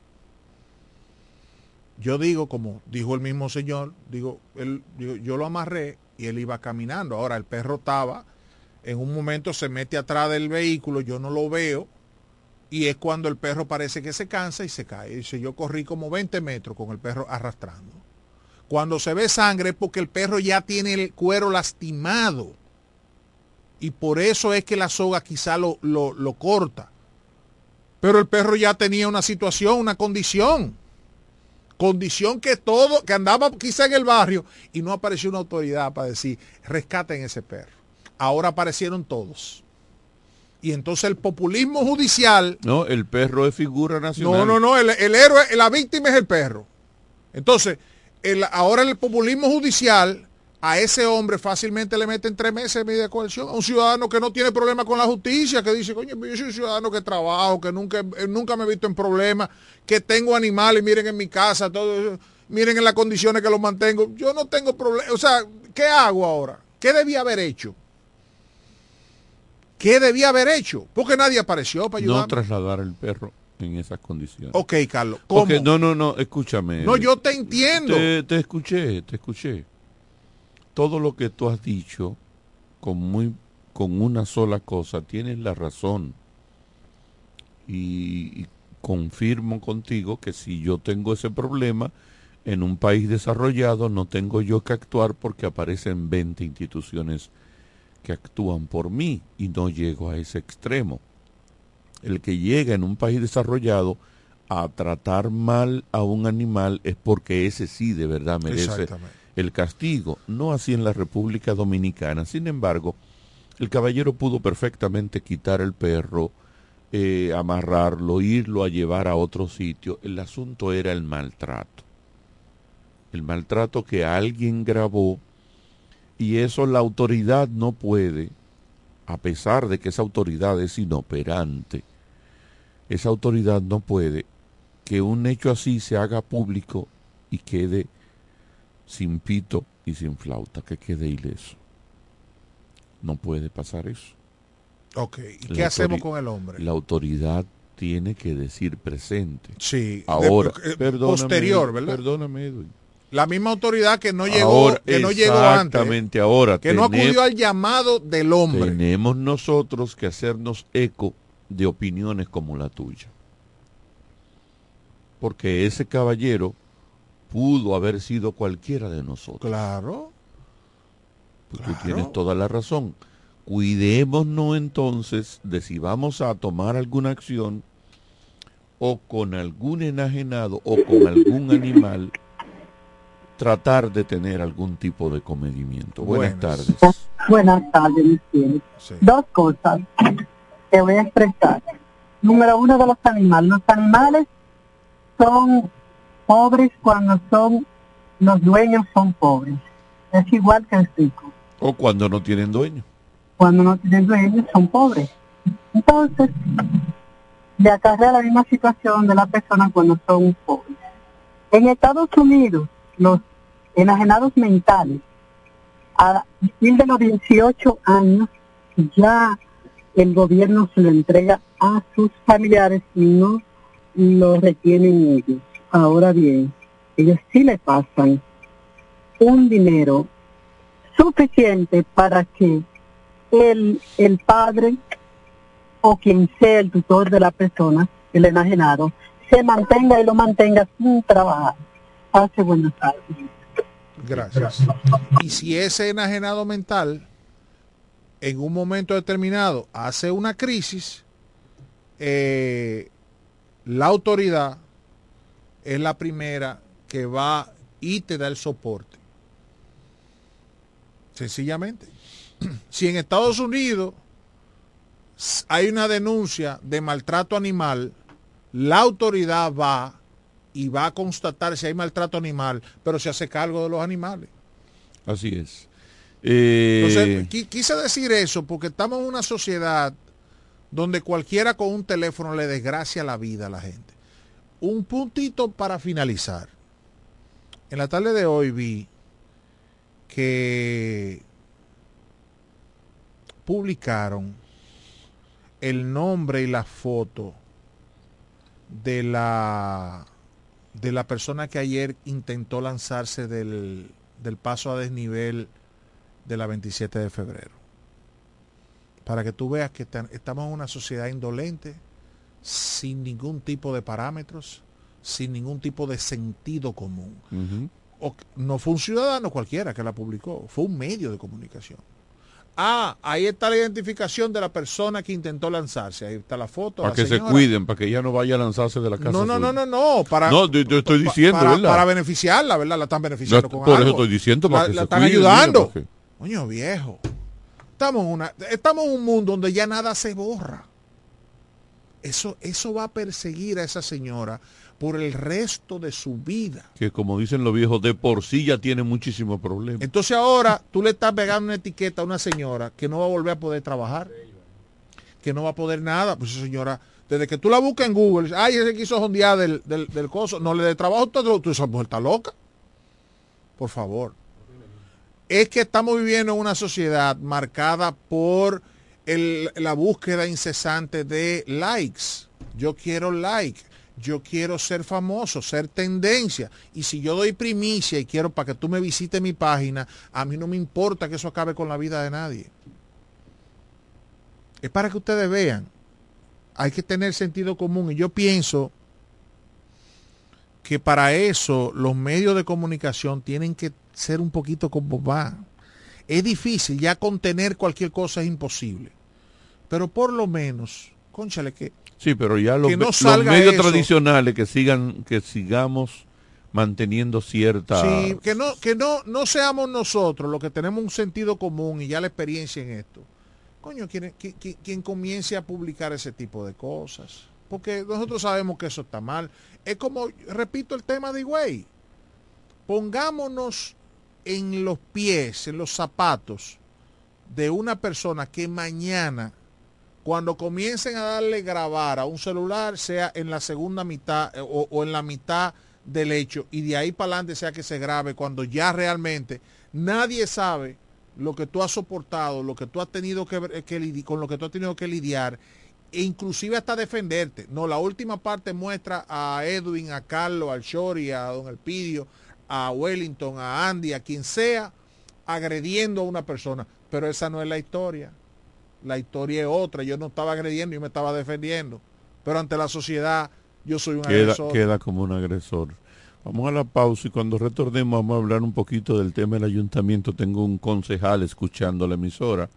Yo digo, como dijo el mismo señor, digo, él, digo, yo lo amarré y él iba caminando. Ahora el perro estaba, en un momento se mete atrás del vehículo, yo no lo veo, y es cuando el perro parece que se cansa y se cae. Dice, yo corrí como 20 metros con el perro arrastrando. Cuando se ve sangre es porque el perro ya tiene el cuero lastimado. Y por eso es que la soga quizá lo, lo, lo corta. Pero el perro ya tenía una situación, una condición. Condición que todo, que andaba quizá en el barrio y no apareció una autoridad para decir, rescaten ese perro. Ahora aparecieron todos. Y entonces el populismo judicial No, el perro es figura nacional. no, no, no, el, el héroe, la víctima es el perro. Entonces, el- ahora el populismo judicial a ese hombre fácilmente le meten tres meses de medida de coerción. A un ciudadano que no tiene problema con la justicia, que dice, coño, yo soy un ciudadano que trabajo, que nunca, eh, nunca me he visto en problemas, que tengo animales, miren en mi casa, todo miren en las condiciones que los mantengo. Yo no tengo problema. O sea, ¿qué hago ahora? ¿Qué debía haber hecho? ¿Qué debía haber hecho? Porque nadie apareció para No ayudar. trasladar el perro en esas condiciones. Ok, Carlos. ¿Cómo? Porque no, no, no, escúchame. No, yo te entiendo. Te, te escuché, te escuché. Todo lo que tú has dicho con muy con una sola cosa tienes la razón. Y, y confirmo contigo que si yo tengo ese problema en un país desarrollado no tengo yo que actuar porque aparecen 20 instituciones que actúan por mí y no llego a ese extremo. El que llega en un país desarrollado a tratar mal a un animal es porque ese sí de verdad merece. El castigo, no así en la República Dominicana. Sin embargo, el caballero pudo perfectamente quitar el perro, eh, amarrarlo, irlo a llevar a otro sitio. El asunto era el maltrato. El maltrato que alguien grabó y eso la autoridad no puede, a pesar de que esa autoridad es inoperante, esa autoridad no puede que un hecho así se haga público y quede sin pito y sin flauta, que quede ileso. No puede pasar eso. Ok, ¿y La qué hacemos con el hombre? La autoridad tiene que decir presente. Sí, Ahora, de- eh, perdóname, posterior, ¿verdad? Perdóname, Edwin. La misma autoridad que no llegó, Ahora, que no llegó antes, Exactamente, ahora. que no acudió al llamado del hombre. Tenemos nosotros que hacernos eco de opiniones como la tuya. Porque ese caballero pudo haber sido cualquiera de nosotros. Claro. Pues tú tienes toda la razón. Cuidémonos entonces de si vamos a tomar alguna acción o con algún enajenado o con algún animal, tratar de tener algún tipo de comedimiento. Buenas, Buenas. tardes. Buenas tardes, mis. Dos cosas que voy a expresar. Número uno de los animales. Los animales son pobres cuando son, los dueños son pobres. Es igual que el rico. O cuando no tienen dueño. Cuando no tienen dueños son pobres. Entonces, le acarrea la misma situación de la persona cuando son pobres. En Estados Unidos, los enajenados mentales, a partir de los 18 años, ya el gobierno se lo entrega a sus familiares y no lo retienen ellos. Ahora bien, ellos sí le pasan un dinero suficiente para que el, el padre o quien sea el tutor de la persona, el enajenado, se mantenga y lo mantenga sin trabajar. Hace buenas tardes. Gracias. Y si ese enajenado mental en un momento determinado hace una crisis, eh, la autoridad es la primera que va y te da el soporte. Sencillamente. <clears throat> Si en Estados Unidos hay una denuncia de maltrato animal, la autoridad va y va a constatar si hay maltrato animal, pero se hace cargo de los animales. Así es. Eh, Entonces, quise decir eso porque estamos en una sociedad donde cualquiera con un teléfono le desgracia la vida a la gente. Un puntito para finalizar. En la tarde de hoy vi que publicaron el nombre y la foto de la de la persona que ayer intentó lanzarse del, del paso a desnivel de la 27 de febrero. Para que tú veas que estamos en una sociedad indolente, sin ningún tipo de parámetros, sin ningún tipo de sentido común. o, no fue un ciudadano cualquiera que la publicó, fue un medio de comunicación. Ah, ahí está la identificación de la persona que intentó lanzarse. Ahí está la foto. Para que se cuiden, para que ella no vaya a lanzarse de la casa. No, no, no, no, no. Para, no, yo, estoy diciendo, para, ¿verdad? Para beneficiarla, ¿verdad? La están beneficiando con Por eso estoy diciendo, para la, que la se están cuiden, ayudando. mira, Coño, viejo. Estamos una, estamos en un mundo donde ya nada se borra. Eso, eso va a perseguir a esa señora por el resto de su vida. Que como dicen los viejos, de por sí ya tiene muchísimos problemas. Entonces ahora tú le estás pegando una etiqueta a una señora que no va a volver a poder trabajar, que no va a poder nada. Pues esa señora, desde que tú la buscas en Google, ay, ese quiso jondear del, del, del coso, no le dé trabajo, tú, tú esa mujer está loca. Por favor. Es que estamos viviendo en una sociedad marcada por la búsqueda incesante de likes. Yo quiero like yo quiero ser famoso, ser tendencia. Y si yo doy primicia y quiero para que tú me visites mi página, a mí no me importa que eso acabe con la vida de nadie. Es para que ustedes vean. Hay que tener sentido común. Y yo pienso que para eso los medios de comunicación tienen que ser un poquito como va. Es difícil, ya contener cualquier cosa es imposible. Pero por lo menos, conchale que Sí, pero ya los, Que no los medios eso. tradicionales que sigan, que sigamos manteniendo cierta. Sí, que no, que no, no seamos nosotros los que tenemos un sentido común y ya la experiencia en esto. Coño, quien, quien, quien- quien comience a publicar ese tipo de cosas. Porque nosotros sabemos que eso está mal. Es como, repito el tema de Higüey. Pongámonos en los pies, en los zapatos de una persona que mañana, cuando comiencen a darle grabar a un celular, sea en la segunda mitad eh, o, en la mitad del hecho, y de ahí para adelante sea que se grabe, cuando ya realmente nadie sabe lo que tú has soportado, lo que tú has tenido que, ver- que con lo que tú has tenido que lidiar, e inclusive hasta defenderte. No, la última parte muestra a Edwin, a Carlos, al Shori, a Don Elpidio, a Wellington, a Andy, a quien sea, agrediendo a una persona. Pero esa no es la historia. La historia es otra. Yo no estaba agrediendo, yo me estaba defendiendo. Pero ante la sociedad, yo soy un queda, agresor. queda como un agresor. Vamos a la pausa y cuando retornemos vamos a hablar un poquito del tema del ayuntamiento. Tengo un concejal escuchando la emisora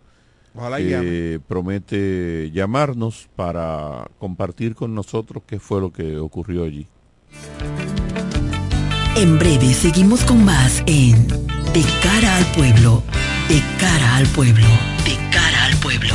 Ojalá que promete llamarnos para compartir con nosotros qué fue lo que ocurrió allí. En breve seguimos con más en De cara al pueblo, de cara al pueblo, de cara al pueblo.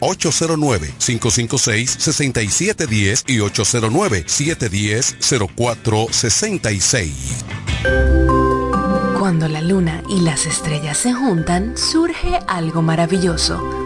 809-556-6710 y 809-710-0466. Cuando la luna y las estrellas se juntan, surge algo maravilloso.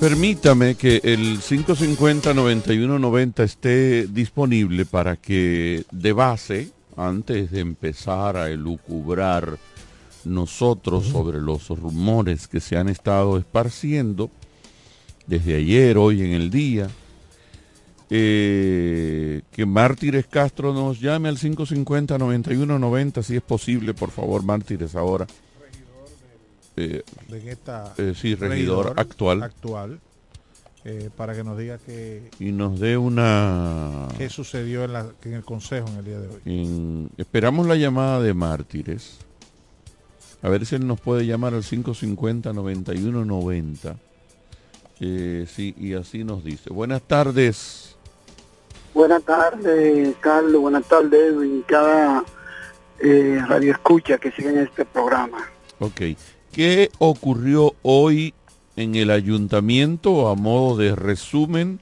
Permítame que el 550-9190 esté disponible para que de base, antes de empezar a elucubrar nosotros sobre los rumores que se han estado esparciendo desde ayer, hoy en el día, eh, que Mártires Castro nos llame al 550-9190 si es posible, por favor, Mártires ahora. Eh, de esta eh, sí, regidor, actual. actual eh, para que nos diga que y nos dé una qué sucedió en, la, en el consejo en el día de hoy. en- esperamos la llamada de Mártires. A ver si él nos puede llamar al 550-9190. Eh, sí, y así nos dice. Buenas tardes. Buenas tardes, Carlos. Buenas tardes, Edwin. Cada eh, radio escucha que sigue en este programa. Ok. ¿Qué ocurrió hoy en el ayuntamiento a modo de resumen?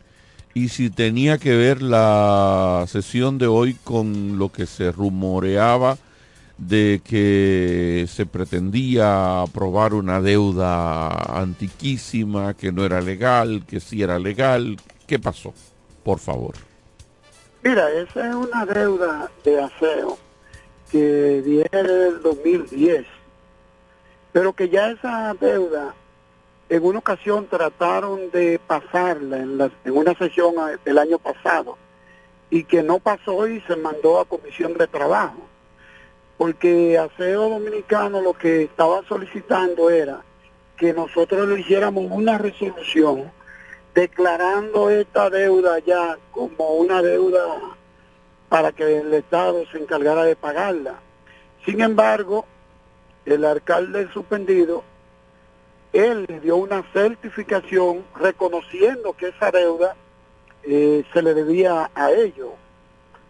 Y si tenía que ver la sesión de hoy con lo que se rumoreaba de que se pretendía aprobar una deuda antiquísima, que no era legal, que sí era legal. ¿Qué pasó? Por favor. Mira, esa es una deuda de aseo que viene del 2010, pero que ya esa deuda en una ocasión trataron de pasarla en, la- en una sesión eh, del año pasado y que no pasó y se mandó a comisión de trabajo, porque Aseo Dominicano lo que estaba solicitando era que nosotros le hiciéramos una resolución declarando esta deuda ya como una deuda para que el Estado se encargara de pagarla. Sin embargo, el alcalde suspendido, él le dio una certificación reconociendo que esa deuda eh, se le debía a ellos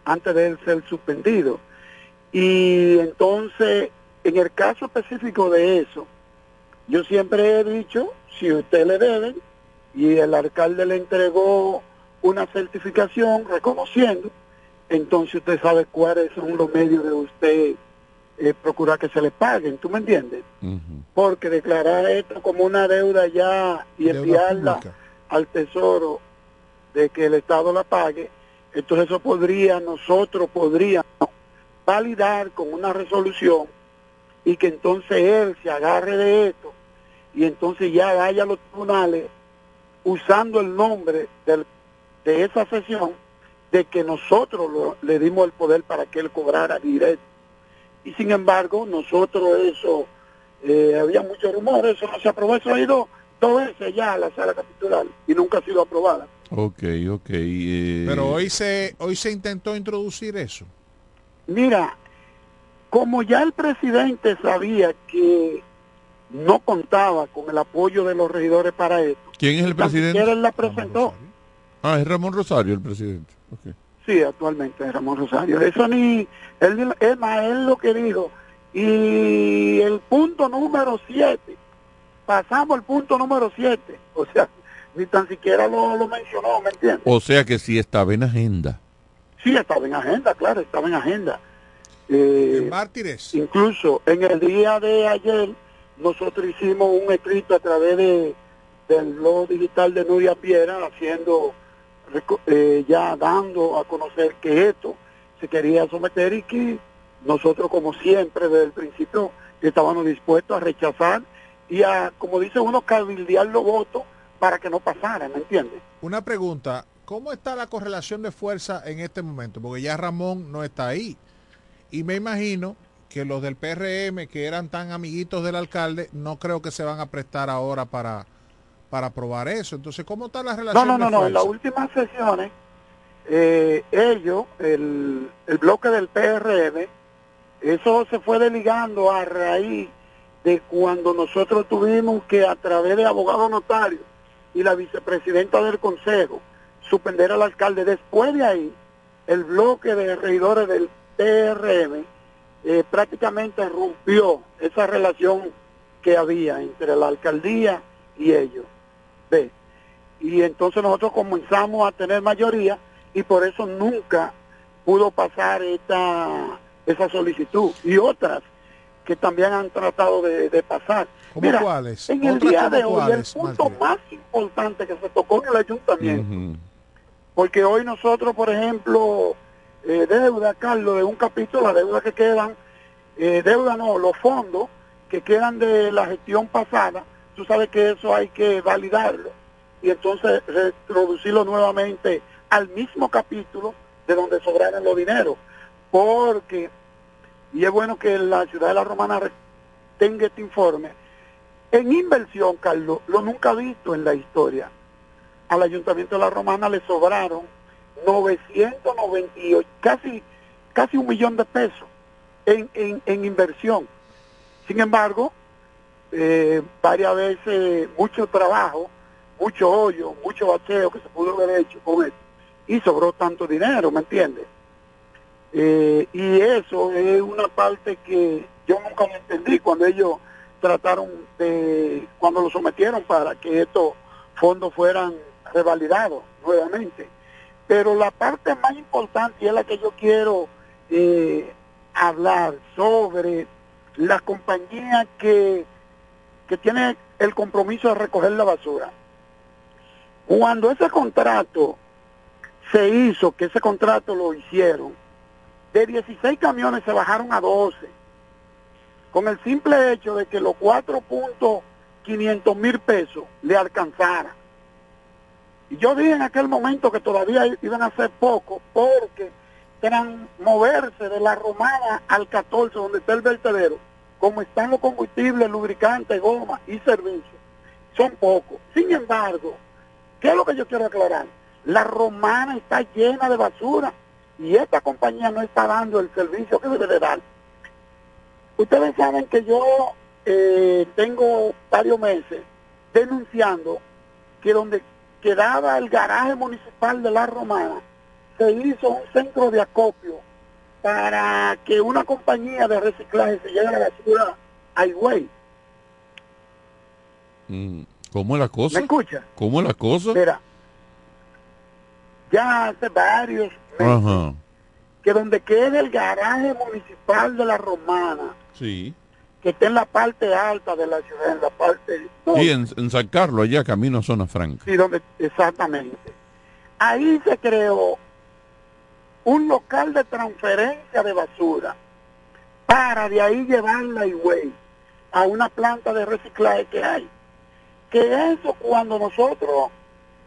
antes de él ser suspendido. Y entonces, en el caso específico de eso, yo siempre he dicho, si usted le deben y el alcalde le entregó una certificación reconociendo, entonces usted sabe cuáles son los medios de usted eh, procurar que se le paguen, ¿tú me entiendes? Porque declarar esto como una deuda ya y Deuda enviarla pública. al tesoro de que el Estado la pague, entonces eso podría, nosotros podríamos validar con una resolución y que entonces él se agarre de esto y entonces ya vaya a los tribunales usando el nombre del- de esa sesión de que nosotros lo- le dimos el poder para que él cobrara directo. Y sin embargo, nosotros eso, eh, había muchos rumores, eso no se aprobó, eso ha ido dos veces ya a la sala capitular y nunca ha sido aprobada. Ok, ok. eh, Pero hoy se, hoy se intentó introducir eso. Mira, como ya el presidente sabía que no contaba con el apoyo de los regidores para esto, ¿Quién es el presidente? él la presentó. Ah, es Ramón Rosario el presidente. Sí, actualmente Ramón Rosario. Eso ni, él, es más, él lo que dijo. Y el punto número 7, pasamos al punto número 7. O sea, ni tan siquiera lo, lo mencionó, ¿me entiendes? O sea que sí estaba en agenda. Sí, estaba en agenda, claro, estaba en agenda. Eh, mártires. Incluso en el día de ayer nosotros hicimos un escrito a través de del blog digital de Nuria Piera haciendo eh, ya dando a conocer que esto se quería someter y que nosotros como siempre desde el principio estábamos dispuestos a rechazar y a, como dice uno, cabildear los votos para que no pasara, ¿me entiendes? Una pregunta, ¿cómo está la correlación de fuerza en este momento? Porque ya Ramón no está ahí. Y me imagino que los del PRM, que eran tan amiguitos del alcalde, no creo que se van a prestar ahora para, para aprobar eso. Entonces, ¿cómo está la No, relación no, no, de no, en las últimas sesiones, eh, ellos, el, el bloque del PRM, eso se fue desligando a raíz de cuando nosotros tuvimos que a través de abogado notario y la vicepresidenta del consejo suspender al alcalde. Después de ahí, el bloque de regidores del PRM eh, prácticamente rompió esa relación que había entre la alcaldía y ellos. ¿Ve? Y entonces nosotros comenzamos a tener mayoría y por eso nunca pudo pasar esta esa solicitud y otras que también han tratado de, de pasar. ¿Cómo Mira, cuáles? En el ¿Otras día de hoy, el punto Martín? más importante que se tocó en el ayuntamiento, porque hoy nosotros, por ejemplo, eh, deuda, Carlos, de un capítulo, la deuda que quedan, eh, deuda no, los fondos que quedan de la gestión pasada, tú sabes que eso hay que validarlo y entonces reintroducirlo nuevamente al mismo capítulo de donde sobraron los dineros, porque, y es bueno que la ciudad de la Romana tenga este informe, en inversión, Carlos, lo nunca visto en la historia. Al Ayuntamiento de la Romana le sobraron 998, casi, casi un millón de pesos en, en, en inversión. Sin embargo, eh, varias veces mucho trabajo, mucho hoyo, mucho bacheo que se pudo haber hecho con esto y sobró tanto dinero, ¿me entiendes? Eh, y eso es una parte que yo nunca lo entendí cuando ellos trataron de, cuando lo sometieron para que estos fondos fueran revalidados nuevamente. Pero la parte más importante y es la que yo quiero eh, hablar sobre la compañía que, que tiene el compromiso de recoger la basura. Cuando ese contrato se hizo, que ese contrato lo hicieron, de 16 camiones se bajaron a 12, con el simple hecho de que los 4.500 mil pesos le alcanzara. Y yo dije en aquel momento que todavía iban a ser poco, porque eran moverse de la Romana al 14, donde está el vertedero, como están los combustibles, lubricantes, goma y servicios, son pocos. Sin embargo, ¿qué es lo que yo quiero aclarar? La romana está llena de basura y esta compañía no está dando el servicio que debe de dar. Ustedes saben que yo eh, tengo varios meses denunciando que donde quedaba el garaje municipal de la romana se hizo un centro de acopio para que una compañía de reciclaje se lleve la basura a Higüey. Mm, ¿Cómo es la cosa? ¿Me escucha? ¿Cómo es la cosa? Mira, ya hace varios meses Ajá. que donde quede el garaje municipal de la Romana, Sí. que está en la parte alta de la ciudad, en la parte Y en, en San Carlos, allá camino a Zona Franca. Sí, donde, exactamente. Ahí se creó un local de transferencia de basura para de ahí llevarla a Higüey, a una planta de reciclaje que hay. Que eso cuando nosotros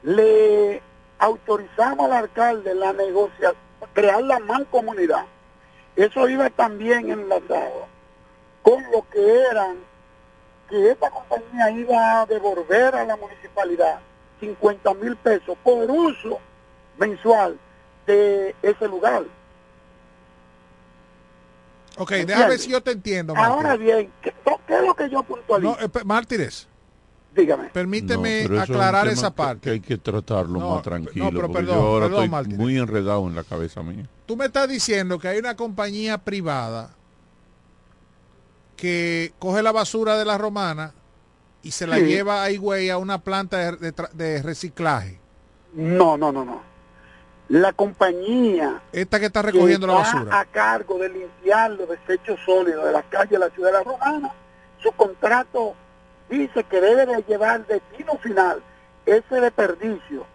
le autorizamos al alcalde la negociación, crear la mancomunidad, eso iba también enlazado con lo que eran que esta compañía iba a devolver a la municipalidad 50 mil pesos por uso mensual de ese lugar. Ok, ¿Entiendes? déjame ver si yo te entiendo. Ahora bien, ¿qué, qué es lo que yo puntualizo? No, espe- Mártires, Dígame. permíteme No, es aclarar esa parte. Que hay que tratarlo No, más tranquilo. no, pero porque perdón, yo ahora perdón, estoy Martínez. muy enredado en la cabeza mía. Tú me estás diciendo que hay una compañía privada que coge la basura de la romana y se la Sí. lleva a Higüey a una planta de, de tra- de reciclaje. No, no, no, no. La compañía Esta que está recogiendo la está basura. a cargo de limpiar los desechos sólidos de las calles de la ciudad de la Romana, su contrato dice que debe de llevar destino final ese desperdicio,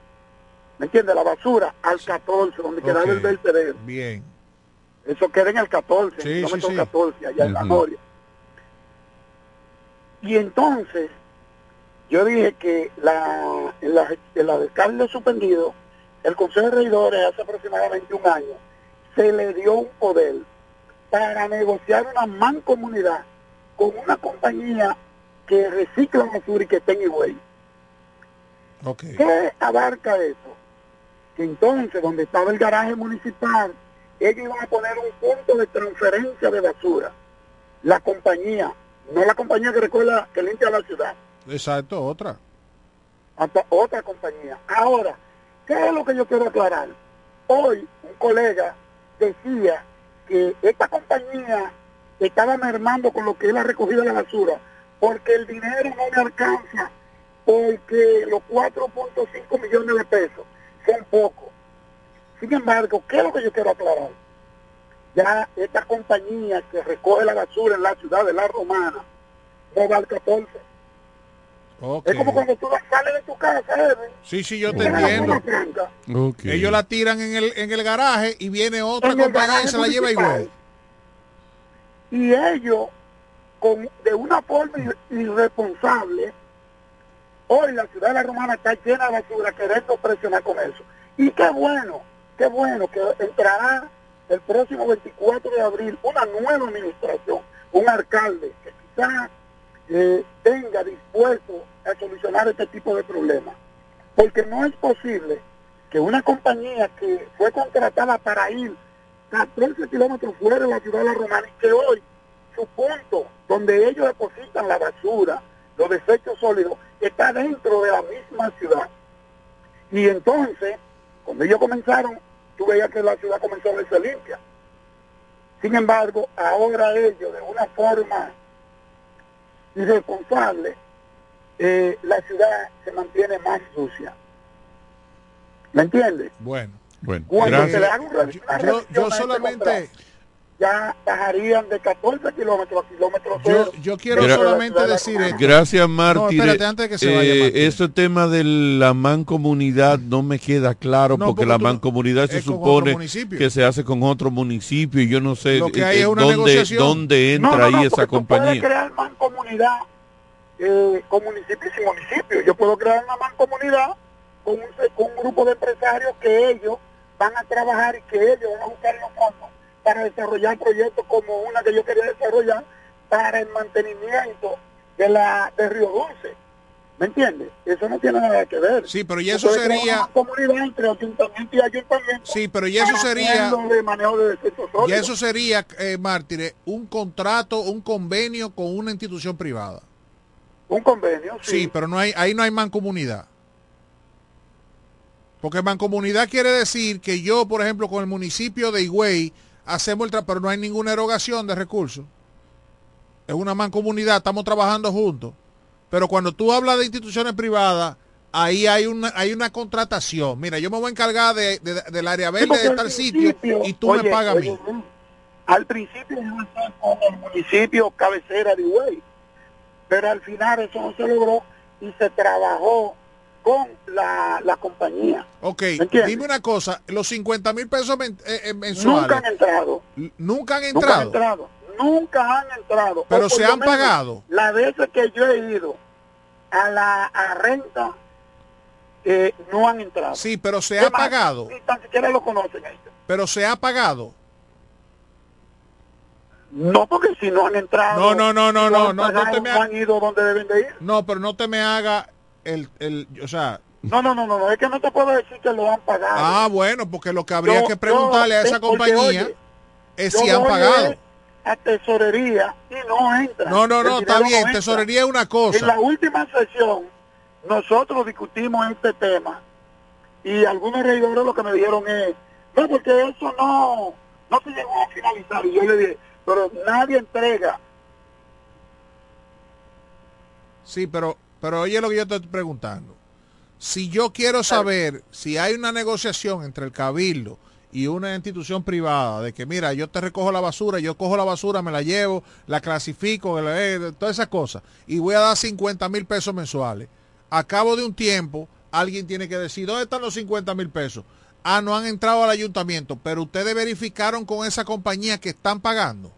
¿me entiende? La basura al 14, donde quedaba Ok. el vertedero. Bien. Eso queda en el 14, Sí, el sí, sí. 14, allá en la Ujú. Noria. Y entonces, yo dije que la, en la, en la alcalde suspendido, el Consejo de Regidores hace aproximadamente un año, se le dio un poder para negociar una mancomunidad con una compañía que recicla basura y que está en Higüey. Ok. ¿Qué abarca eso? Que entonces, donde estaba el garaje municipal, ellos iban a poner un punto de transferencia de basura. La compañía, no la compañía que recuerda que limpia la ciudad, Exacto, otra. hasta otra compañía. Ahora, ¿qué es lo que yo quiero aclarar? Hoy un colega decía que esta compañía estaba mermando con lo que es la recogida de la basura, porque el dinero no le alcanza, porque los 4.5 millones de pesos son pocos. Sin embargo, ¿qué es lo que yo quiero aclarar? Ya esta compañía que recoge la basura en la ciudad de La Romana no va al 14. Es como cuando tú sales de tu casa, Edwin, Sí, sí, yo te entiendo. Ellos la tiran en el, en el garaje y viene otra En compañía y se la lleva. Higüey. y ellos con, de una forma ir- irresponsable hoy la ciudad de la romana está llena de basura queriendo presionar con eso y qué bueno qué bueno que entrará el próximo 24 de abril una nueva administración un alcalde que quizás eh, tenga dispuesto a solucionar este tipo de problemas porque no es posible que una compañía que fue contratada para ir 14 kilómetros fuera de la ciudad de la Romana y que hoy su punto donde ellos depositan la basura, los desechos sólidos, está dentro de la misma ciudad. Y entonces, cuando ellos comenzaron, tú veías que la ciudad comenzó a verse limpia. Sin embargo, ahora ellos, de una forma irresponsable, eh, la ciudad se mantiene más sucia. ¿Me entiendes? Bueno. Bueno, Cuando gracias. se le haga una Yo, solamente, ya bajarían de 14 kilómetros a kilómetros yo, quiero Gra- solamente decir esto. Gracias, No, Mártir. espérate, antes de que se vaya, Eh, Mártir. ese tema de la mancomunidad no me queda claro No, porque porque la mancomunidad se supone que se hace con otro municipio y yo no sé Lo que eh, hay eh, es una dónde, negociación. dónde entra No, no, no, ahí esa porque tú puedes compañía. crear mancomunidad eh, con municipio y sin municipio. Yo puedo crear una mancomunidad con un, con un grupo de empresarios que ellos van a trabajar y que ellos van a buscar los fondos para desarrollar proyectos como una que yo quería desarrollar para el mantenimiento de la de Río Dulce. ¿Me entiendes? Eso no tiene nada que ver. Sí, pero y eso Entonces, sería- una comunidad entre ayuntamiento y ayuntamiento. Sí, pero y eso sería... de manejo de Y eso sería, eh, Mártires, un contrato, un convenio con una institución privada. Un convenio, sí. sí. pero no hay, ahí no hay mancomunidad. Porque mancomunidad quiere decir que yo, por ejemplo, con el municipio de Higüey, hacemos el trabajo, pero no hay ninguna erogación de recursos. Es una mancomunidad, estamos trabajando juntos. Pero cuando tú hablas de instituciones privadas, ahí hay una, hay una contratación. Mira, yo me voy a encargar de, de- del área verde de al tal sitio y tú me oye, pagas a mí. Al principio con el municipio cabecera de Higüey, pero al final eso no se logró y se trabajó con la, la compañía. Ok, dime una cosa, los 50 mil pesos men- eh, eh, mensuales. Nunca han entrado. Nunca han Nunca han entrado. Nunca han entrado. Pero se han pagado. Las veces que yo he ido a la a renta, eh, no han entrado. Sí, pero se ha pagado. Ni tan siquiera lo conocen ellos. Pero se ha pagado. No, porque si no han entrado. No, no, no, no, no, no, no te me no han ido donde deben de ir. No, pero no te me haga el, el o sea, No, no, no, no, es que no te puedo decir que lo han pagado. ah, bueno, porque lo que habría Yo- que preguntarle yo- a esa porque, compañía oye, es si han pagado. A tesorería y no entra. No, no, no, está bien, no tesorería es una cosa. En la última sesión, nosotros discutimos este tema y algunos regidores lo que me dijeron es, no, porque eso no, no se llegó a finalizar. Y yo le dije, pero nadie entrega. Sí, pero, pero oye lo que yo te estoy preguntando. Si yo quiero saber si hay una negociación entre el cabildo y una institución privada de que mira, yo te recojo la basura, yo cojo la basura, me la llevo, la clasifico, la- eh, todas esas cosas, y voy a dar 50 mil pesos mensuales. A cabo de un tiempo, alguien tiene que decir, ¿dónde están los 50 mil pesos? Ah, no han entrado al ayuntamiento, pero ustedes verificaron con esa compañía que están pagando.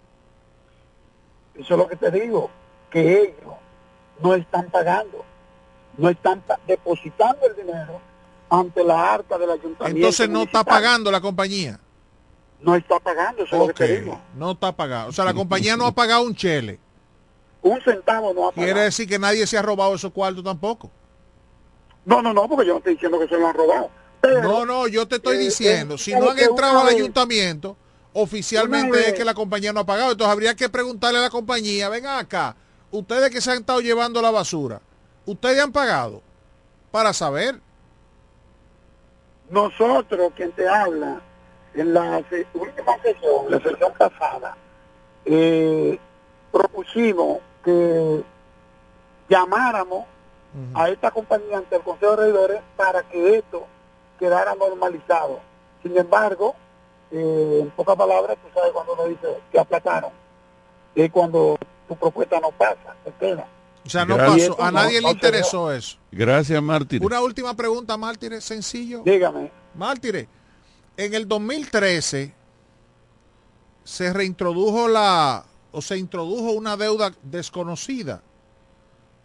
Eso es lo que te digo, que ellos no están pagando, no están depositando el dinero ante la arca del ayuntamiento. Entonces no está pagando la compañía. No está pagando, eso es lo no está pagado. O sea, la compañía no ha pagado un chele. Un centavo no ha pagado. Quiere decir que nadie se ha robado esos cuartos tampoco. No, no, no, porque yo no estoy diciendo que se lo han robado. no, no, yo te estoy eh, diciendo, eh, si no han que entrado al ayuntamiento, oficialmente es que la compañía no ha pagado. Entonces habría que preguntarle a la compañía, vengan acá, ustedes que se han estado llevando la basura, ¿ustedes han pagado? Para saber. Nosotros, quien te habla, en la última sesión, la sesión pasada, eh, propusimos que llamáramos a esta compañía ante el Consejo de Regidores para que esto quedara normalizado. Sin embargo, eh, en pocas palabras, tú sabes cuando uno dice que aplataron, es cuando tu propuesta no pasa, se queda. O sea, no Gracias. pasó, a nadie le interesó eso. Gracias, Mártir. Una última pregunta, Mártires, sencillo. Dígame. Mártires, en el 2013 se reintrodujo la, o se introdujo una deuda desconocida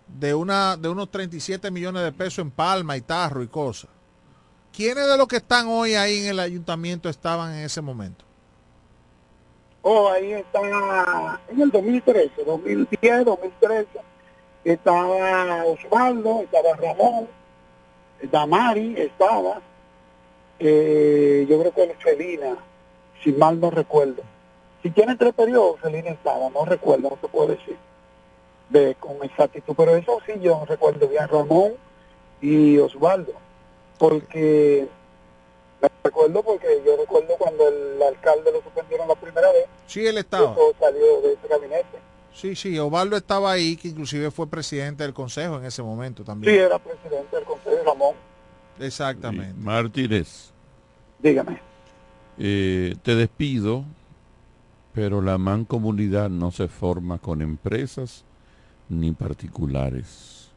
de una de unos 37 millones de pesos en Palma y Tarro y cosas. ¿Quiénes de los que están hoy ahí en el ayuntamiento estaban en ese momento? Oh, ahí está en el 2013, 2010, 2013. Estaba Osvaldo, estaba Ramón, Damari estaba, eh, yo creo que Felina, si mal no recuerdo. Si tiene tres periodos, Felina estaba, no recuerdo, no te puedo decir de con exactitud, pero eso sí yo recuerdo bien, Ramón y Osvaldo, porque recuerdo porque yo recuerdo cuando el alcalde lo suspendieron la primera vez, Sí, él estaba. eso salió de ese gabinete. Sí, sí, Ovaldo estaba ahí, que inclusive fue presidente del consejo en ese momento Sí, también. era presidente del Consejo Ramón. Exactamente. Martínez. Dígame. Eh, te despido, pero la mancomunidad no se forma con empresas ni particulares.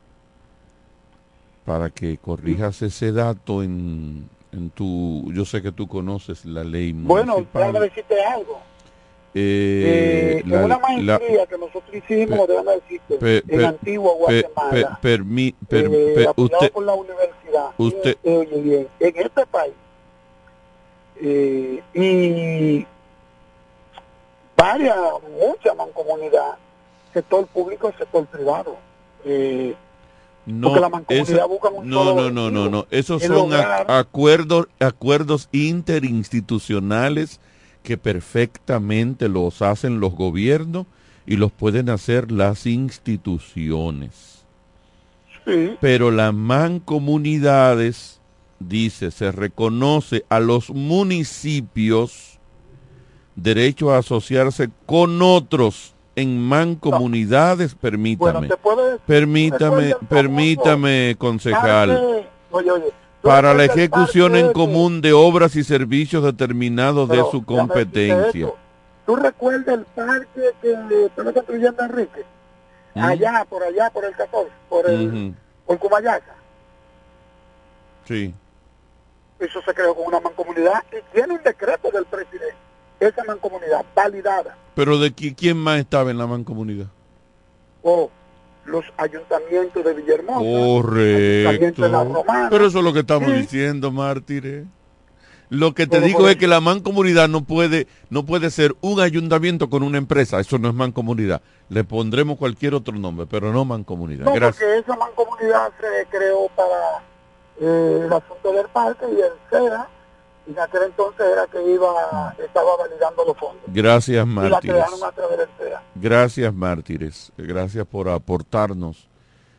Para que corrijas ese dato en, en tu... Yo sé que tú conoces la ley Bueno, déjame decirte algo. Eh, Eh, la- en una la- maestría que nosotros hicimos, déjame decirte, en Antigua Guatemala, per- eh, pe- apoyado usted, por la universidad. usted- eh, oye bien, en este país, eh, y varias, mucha mancomunidad, sector público y sector privado. Eh, No, Porque la mancomunidad esa- busca un no, solo no, no, no, no. Esos es son lograr- acuerdos, acuerdos interinstitucionales que perfectamente los hacen los gobiernos y los pueden hacer las instituciones. Sí. Pero las mancomunidades, dice, se reconoce a los municipios derecho a asociarse con otros en mancomunidades, permítame. Permítame, permítame, concejal. Parque- oye, oye, ¿tú Para la ejecución en común de obras y servicios determinados de su competencia. ¿Tú recuerdas el parque que estaba construyendo Enrique? ¿Mm? Allá, por allá, por el 14, por el, Ujú, por Cumayaca. Sí. Eso se creó con una mancomunidad y tiene un decreto del presidente. Esa mancomunidad validada. Pero de qui- quién más estaba en la mancomunidad? O los ayuntamientos de Villahermosa. Correcto. de La. Pero eso es lo que estamos Sí. diciendo, mártires. Lo que te digo es que la mancomunidad no puede, no puede ser un ayuntamiento con una empresa. Eso no es mancomunidad. Le pondremos cualquier otro nombre, pero no mancomunidad. No, Gracias. porque esa mancomunidad se creó para eh, el asunto del parque y el y en aquel entonces era que iba, estaba validando los fondos. Gracias, mártires. Gracias, mártires. Gracias por aportarnos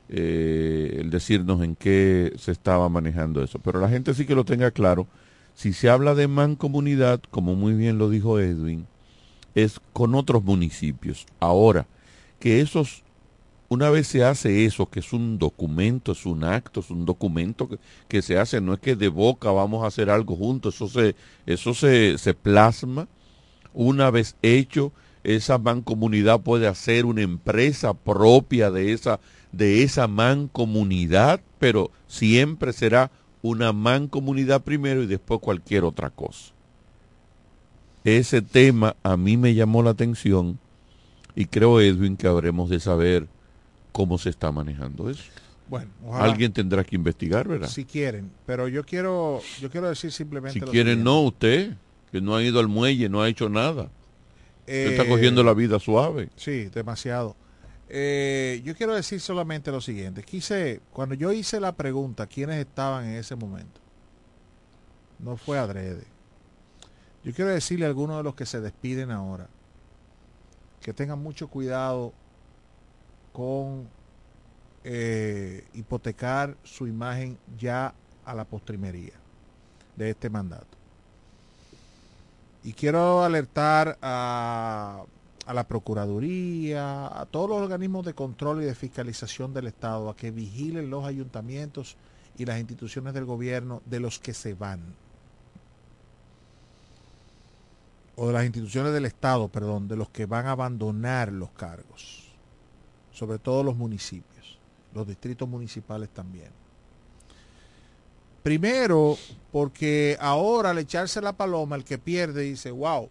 eh, el decirnos en qué se estaba manejando eso. Pero la gente sí que lo tenga claro. Si se habla de mancomunidad, como muy bien lo dijo Edwin, es con otros municipios. Ahora, que esos, una vez se hace eso, que es un documento, es un acto, es un documento que, se hace, no es que de boca vamos a hacer algo juntos, eso se, eso se, se plasma. Una vez hecho, esa mancomunidad puede hacer una empresa propia de esa, de esa mancomunidad, pero siempre será una mancomunidad primero y después cualquier otra cosa. Ese tema a mí me llamó la atención y creo, Edwin, que habremos de saber cómo se está manejando eso. Bueno, ojalá. Alguien tendrá que investigar, ¿verdad? Si quieren, pero yo quiero, yo quiero decir simplemente si quieren, no, usted, que no ha ido al muelle, no ha hecho nada. Usted está Eh, cogiendo la vida suave. Sí, demasiado. Eh, yo quiero decir solamente lo siguiente. Quise, cuando yo hice la pregunta, ¿quiénes estaban en ese momento? No fue adrede. Yo quiero decirle a algunos de los que se despiden ahora que tengan mucho cuidado con eh, hipotecar su imagen ya a la postrimería de este mandato. Y quiero alertar a, a la Procuraduría, a todos los organismos de control y de fiscalización del Estado, a que vigilen los ayuntamientos y las instituciones del gobierno de los que se van. O de las instituciones del Estado, perdón, de los que van a abandonar los cargos. Sobre todo los municipios, los distritos municipales también. Primero, porque ahora al echarse la paloma, el que pierde dice, wow,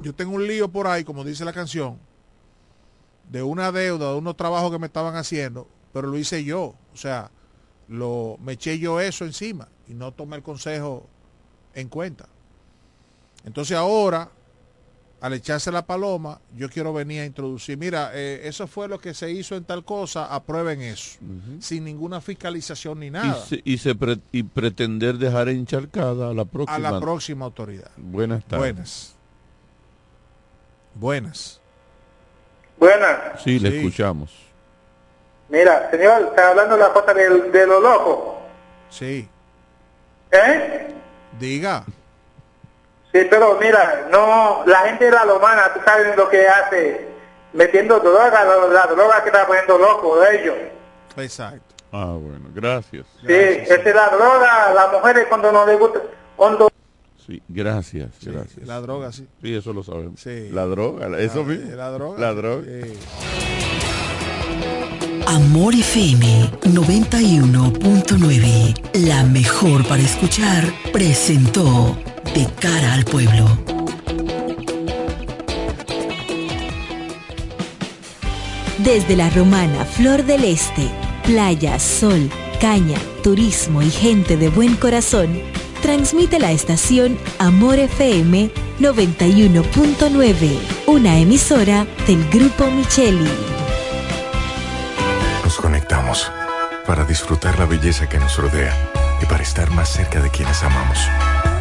yo tengo un lío por ahí, como dice la canción, de una deuda, de unos trabajos que me estaban haciendo, pero lo hice yo. O sea, lo, me eché yo eso encima y no tomé el consejo en cuenta. Entonces ahora, al echarse la paloma, yo quiero venir a introducir, mira, eh, eso fue lo que se hizo en tal cosa, aprueben eso, sin ninguna fiscalización ni nada. Y, se- y se pre- y pretender dejar encharcada a la próxima. a la próxima autoridad. Buenas tardes. Buenas. Buenas. Buenas. Sí, le Sí. escuchamos. Mira, señor, está hablando la cosa del- de, lo loco. Sí. ¿Eh? Diga. Sí, pero mira, no, la gente de la lomana, tú sabes lo que hace, metiendo droga, la, la droga que está poniendo loco de ellos. Exacto. Ah, bueno, gracias. Sí, esa es la droga, las mujeres cuando no les gusta, cuando Sí, gracias, gracias. La droga, sí. Sí, eso lo sabemos. Sí. La droga, la- eso La- mismo. la droga. La droga. Amor FM 91.9, la mejor para escuchar, presentó De cara al pueblo. Desde la romana Flor del Este, playa, sol, caña, turismo y gente de buen corazón, transmite la estación Amor FM 91.9, una emisora del Grupo Micheli. Nos conectamos para disfrutar la belleza que nos rodea y para estar más cerca de quienes amamos.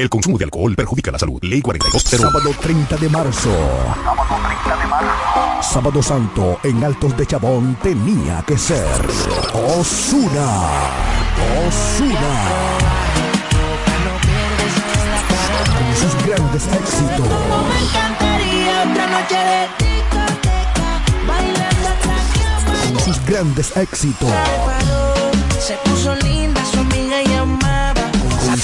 El consumo de alcohol perjudica la salud. Ley 42. Sábado 30 de marzo. Sábado Santo en Altos de Chabón tenía que ser Osuna. Osuna. Con sus grandes éxitos. De Con sus grandes éxitos. Se puso linda,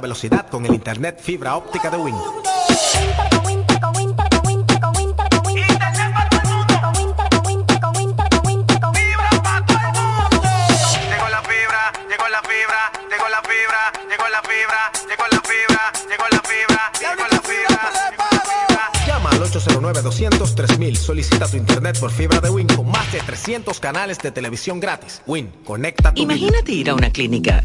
Velocidad con el internet fibra óptica de Win. Llama al 809-200-3000. Solicita tu internet por fibra de Win con más de 300 canales de televisión gratis. Win, conecta tu. Imagínate ir a una clínica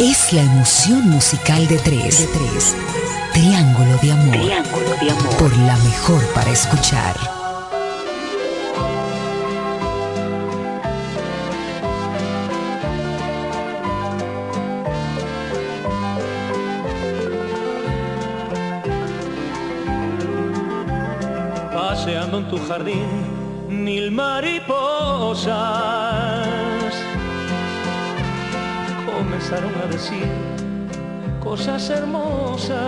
Es la emoción musical de tres. De tres. Triángulo de Amor. Triángulo de Amor. Por la mejor para escuchar. Paseando en tu jardín, mil mariposas comenzaron a decir cosas hermosas.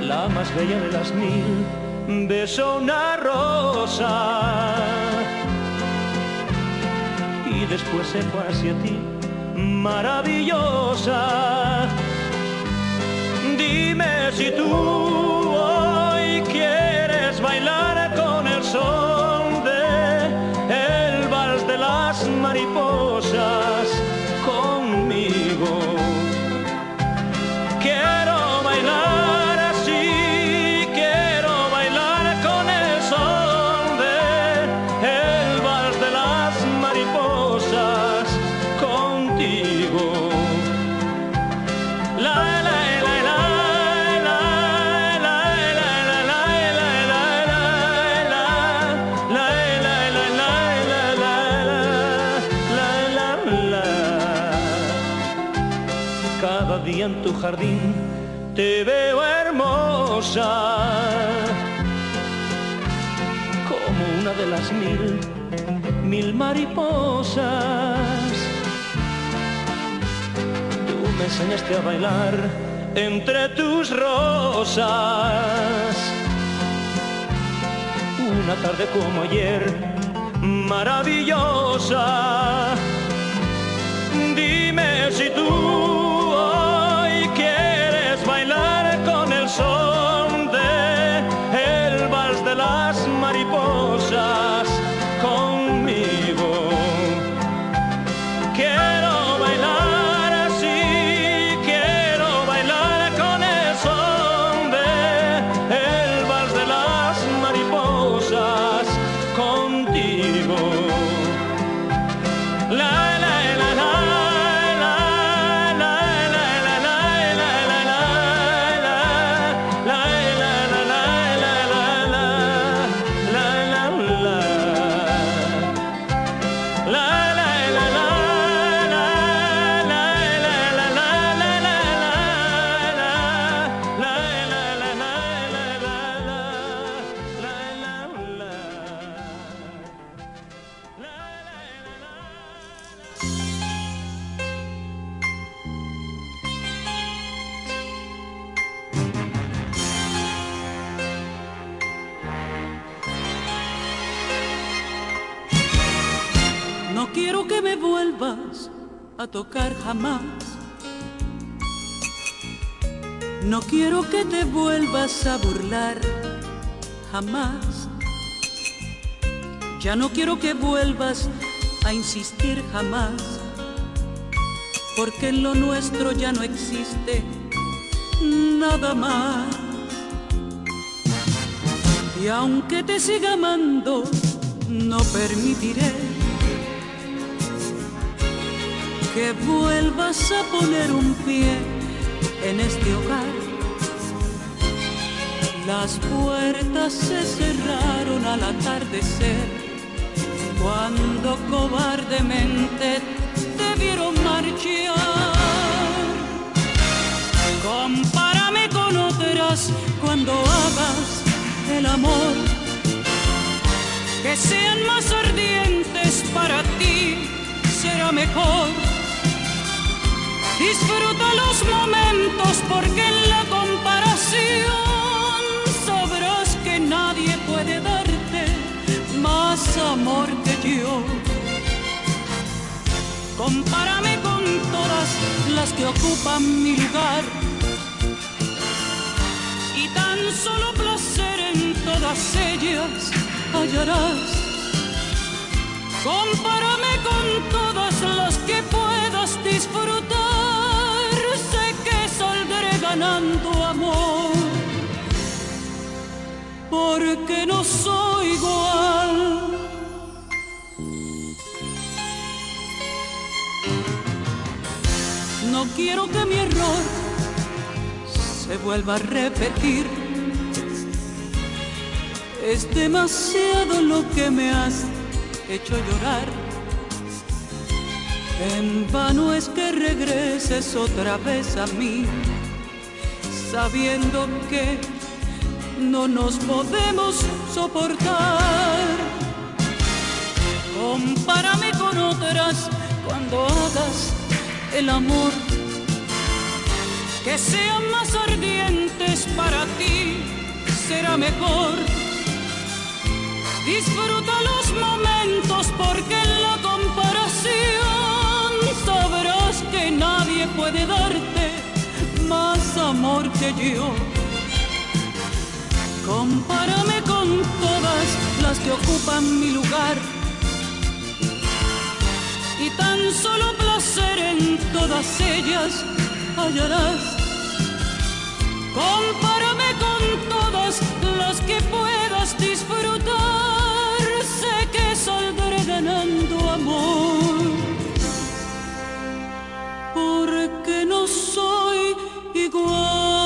La más bella de las mil besó una rosa y después se fue hacia ti, maravillosa. Dime si tú mil mariposas. Tú me enseñaste a bailar entre tus rosas. Una tarde como ayer, maravillosa. Dime si tú tocar jamás. No quiero que te vuelvas a burlar jamás. Ya no quiero que vuelvas a insistir jamás. Porque en lo nuestro ya no existe nada más. Y aunque te siga amando, no permitiré que vuelvas a poner un pie en este hogar. Las puertas se cerraron al atardecer cuando cobardemente te vieron marchar. Compárame con otras cuando hagas el amor, que sean más ardientes para ti, será mejor. Disfruta los momentos porque en la comparación sabrás que nadie puede darte más amor que yo. Compárame con todas las que ocupan mi lugar y tan solo placer en todas ellas hallarás. Compárame con todas las que puedas disfrutar. Amor. Porque no soy igual. No quiero que mi error se vuelva a repetir. Es demasiado lo que me has hecho llorar. En vano es que regreses otra vez a mí, sabiendo que no nos podemos soportar. Compárame con otras cuando hagas el amor, que sean más ardientes para ti, será mejor. Disfruta los momentos porque en la comparación sabrás que nadie puede darte más amor que yo. Compárame con todas las que ocupan mi lugar y tan solo placer en todas ellas hallarás. Compárame con todas las que puedas disfrutar, sé que saldré ganando amor, porque no soy igual.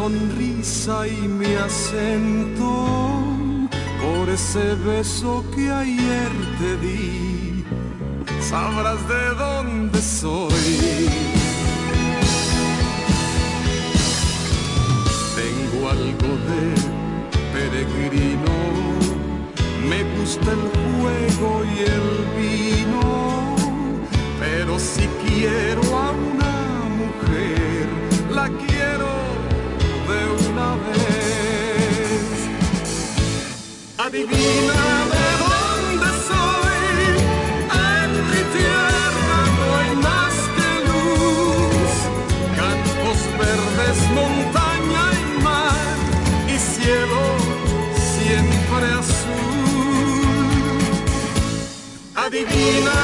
sonrisa y mi acento, por ese beso que ayer te di, sabrás de dónde soy. Tengo algo de peregrino, me gusta el juego y el vino. Pero si quiero a una mujer, la quiero Adivina de dónde soy, en mi tierra no hay más que luz, campos verdes, montaña y mar, y cielo siempre azul. Adivina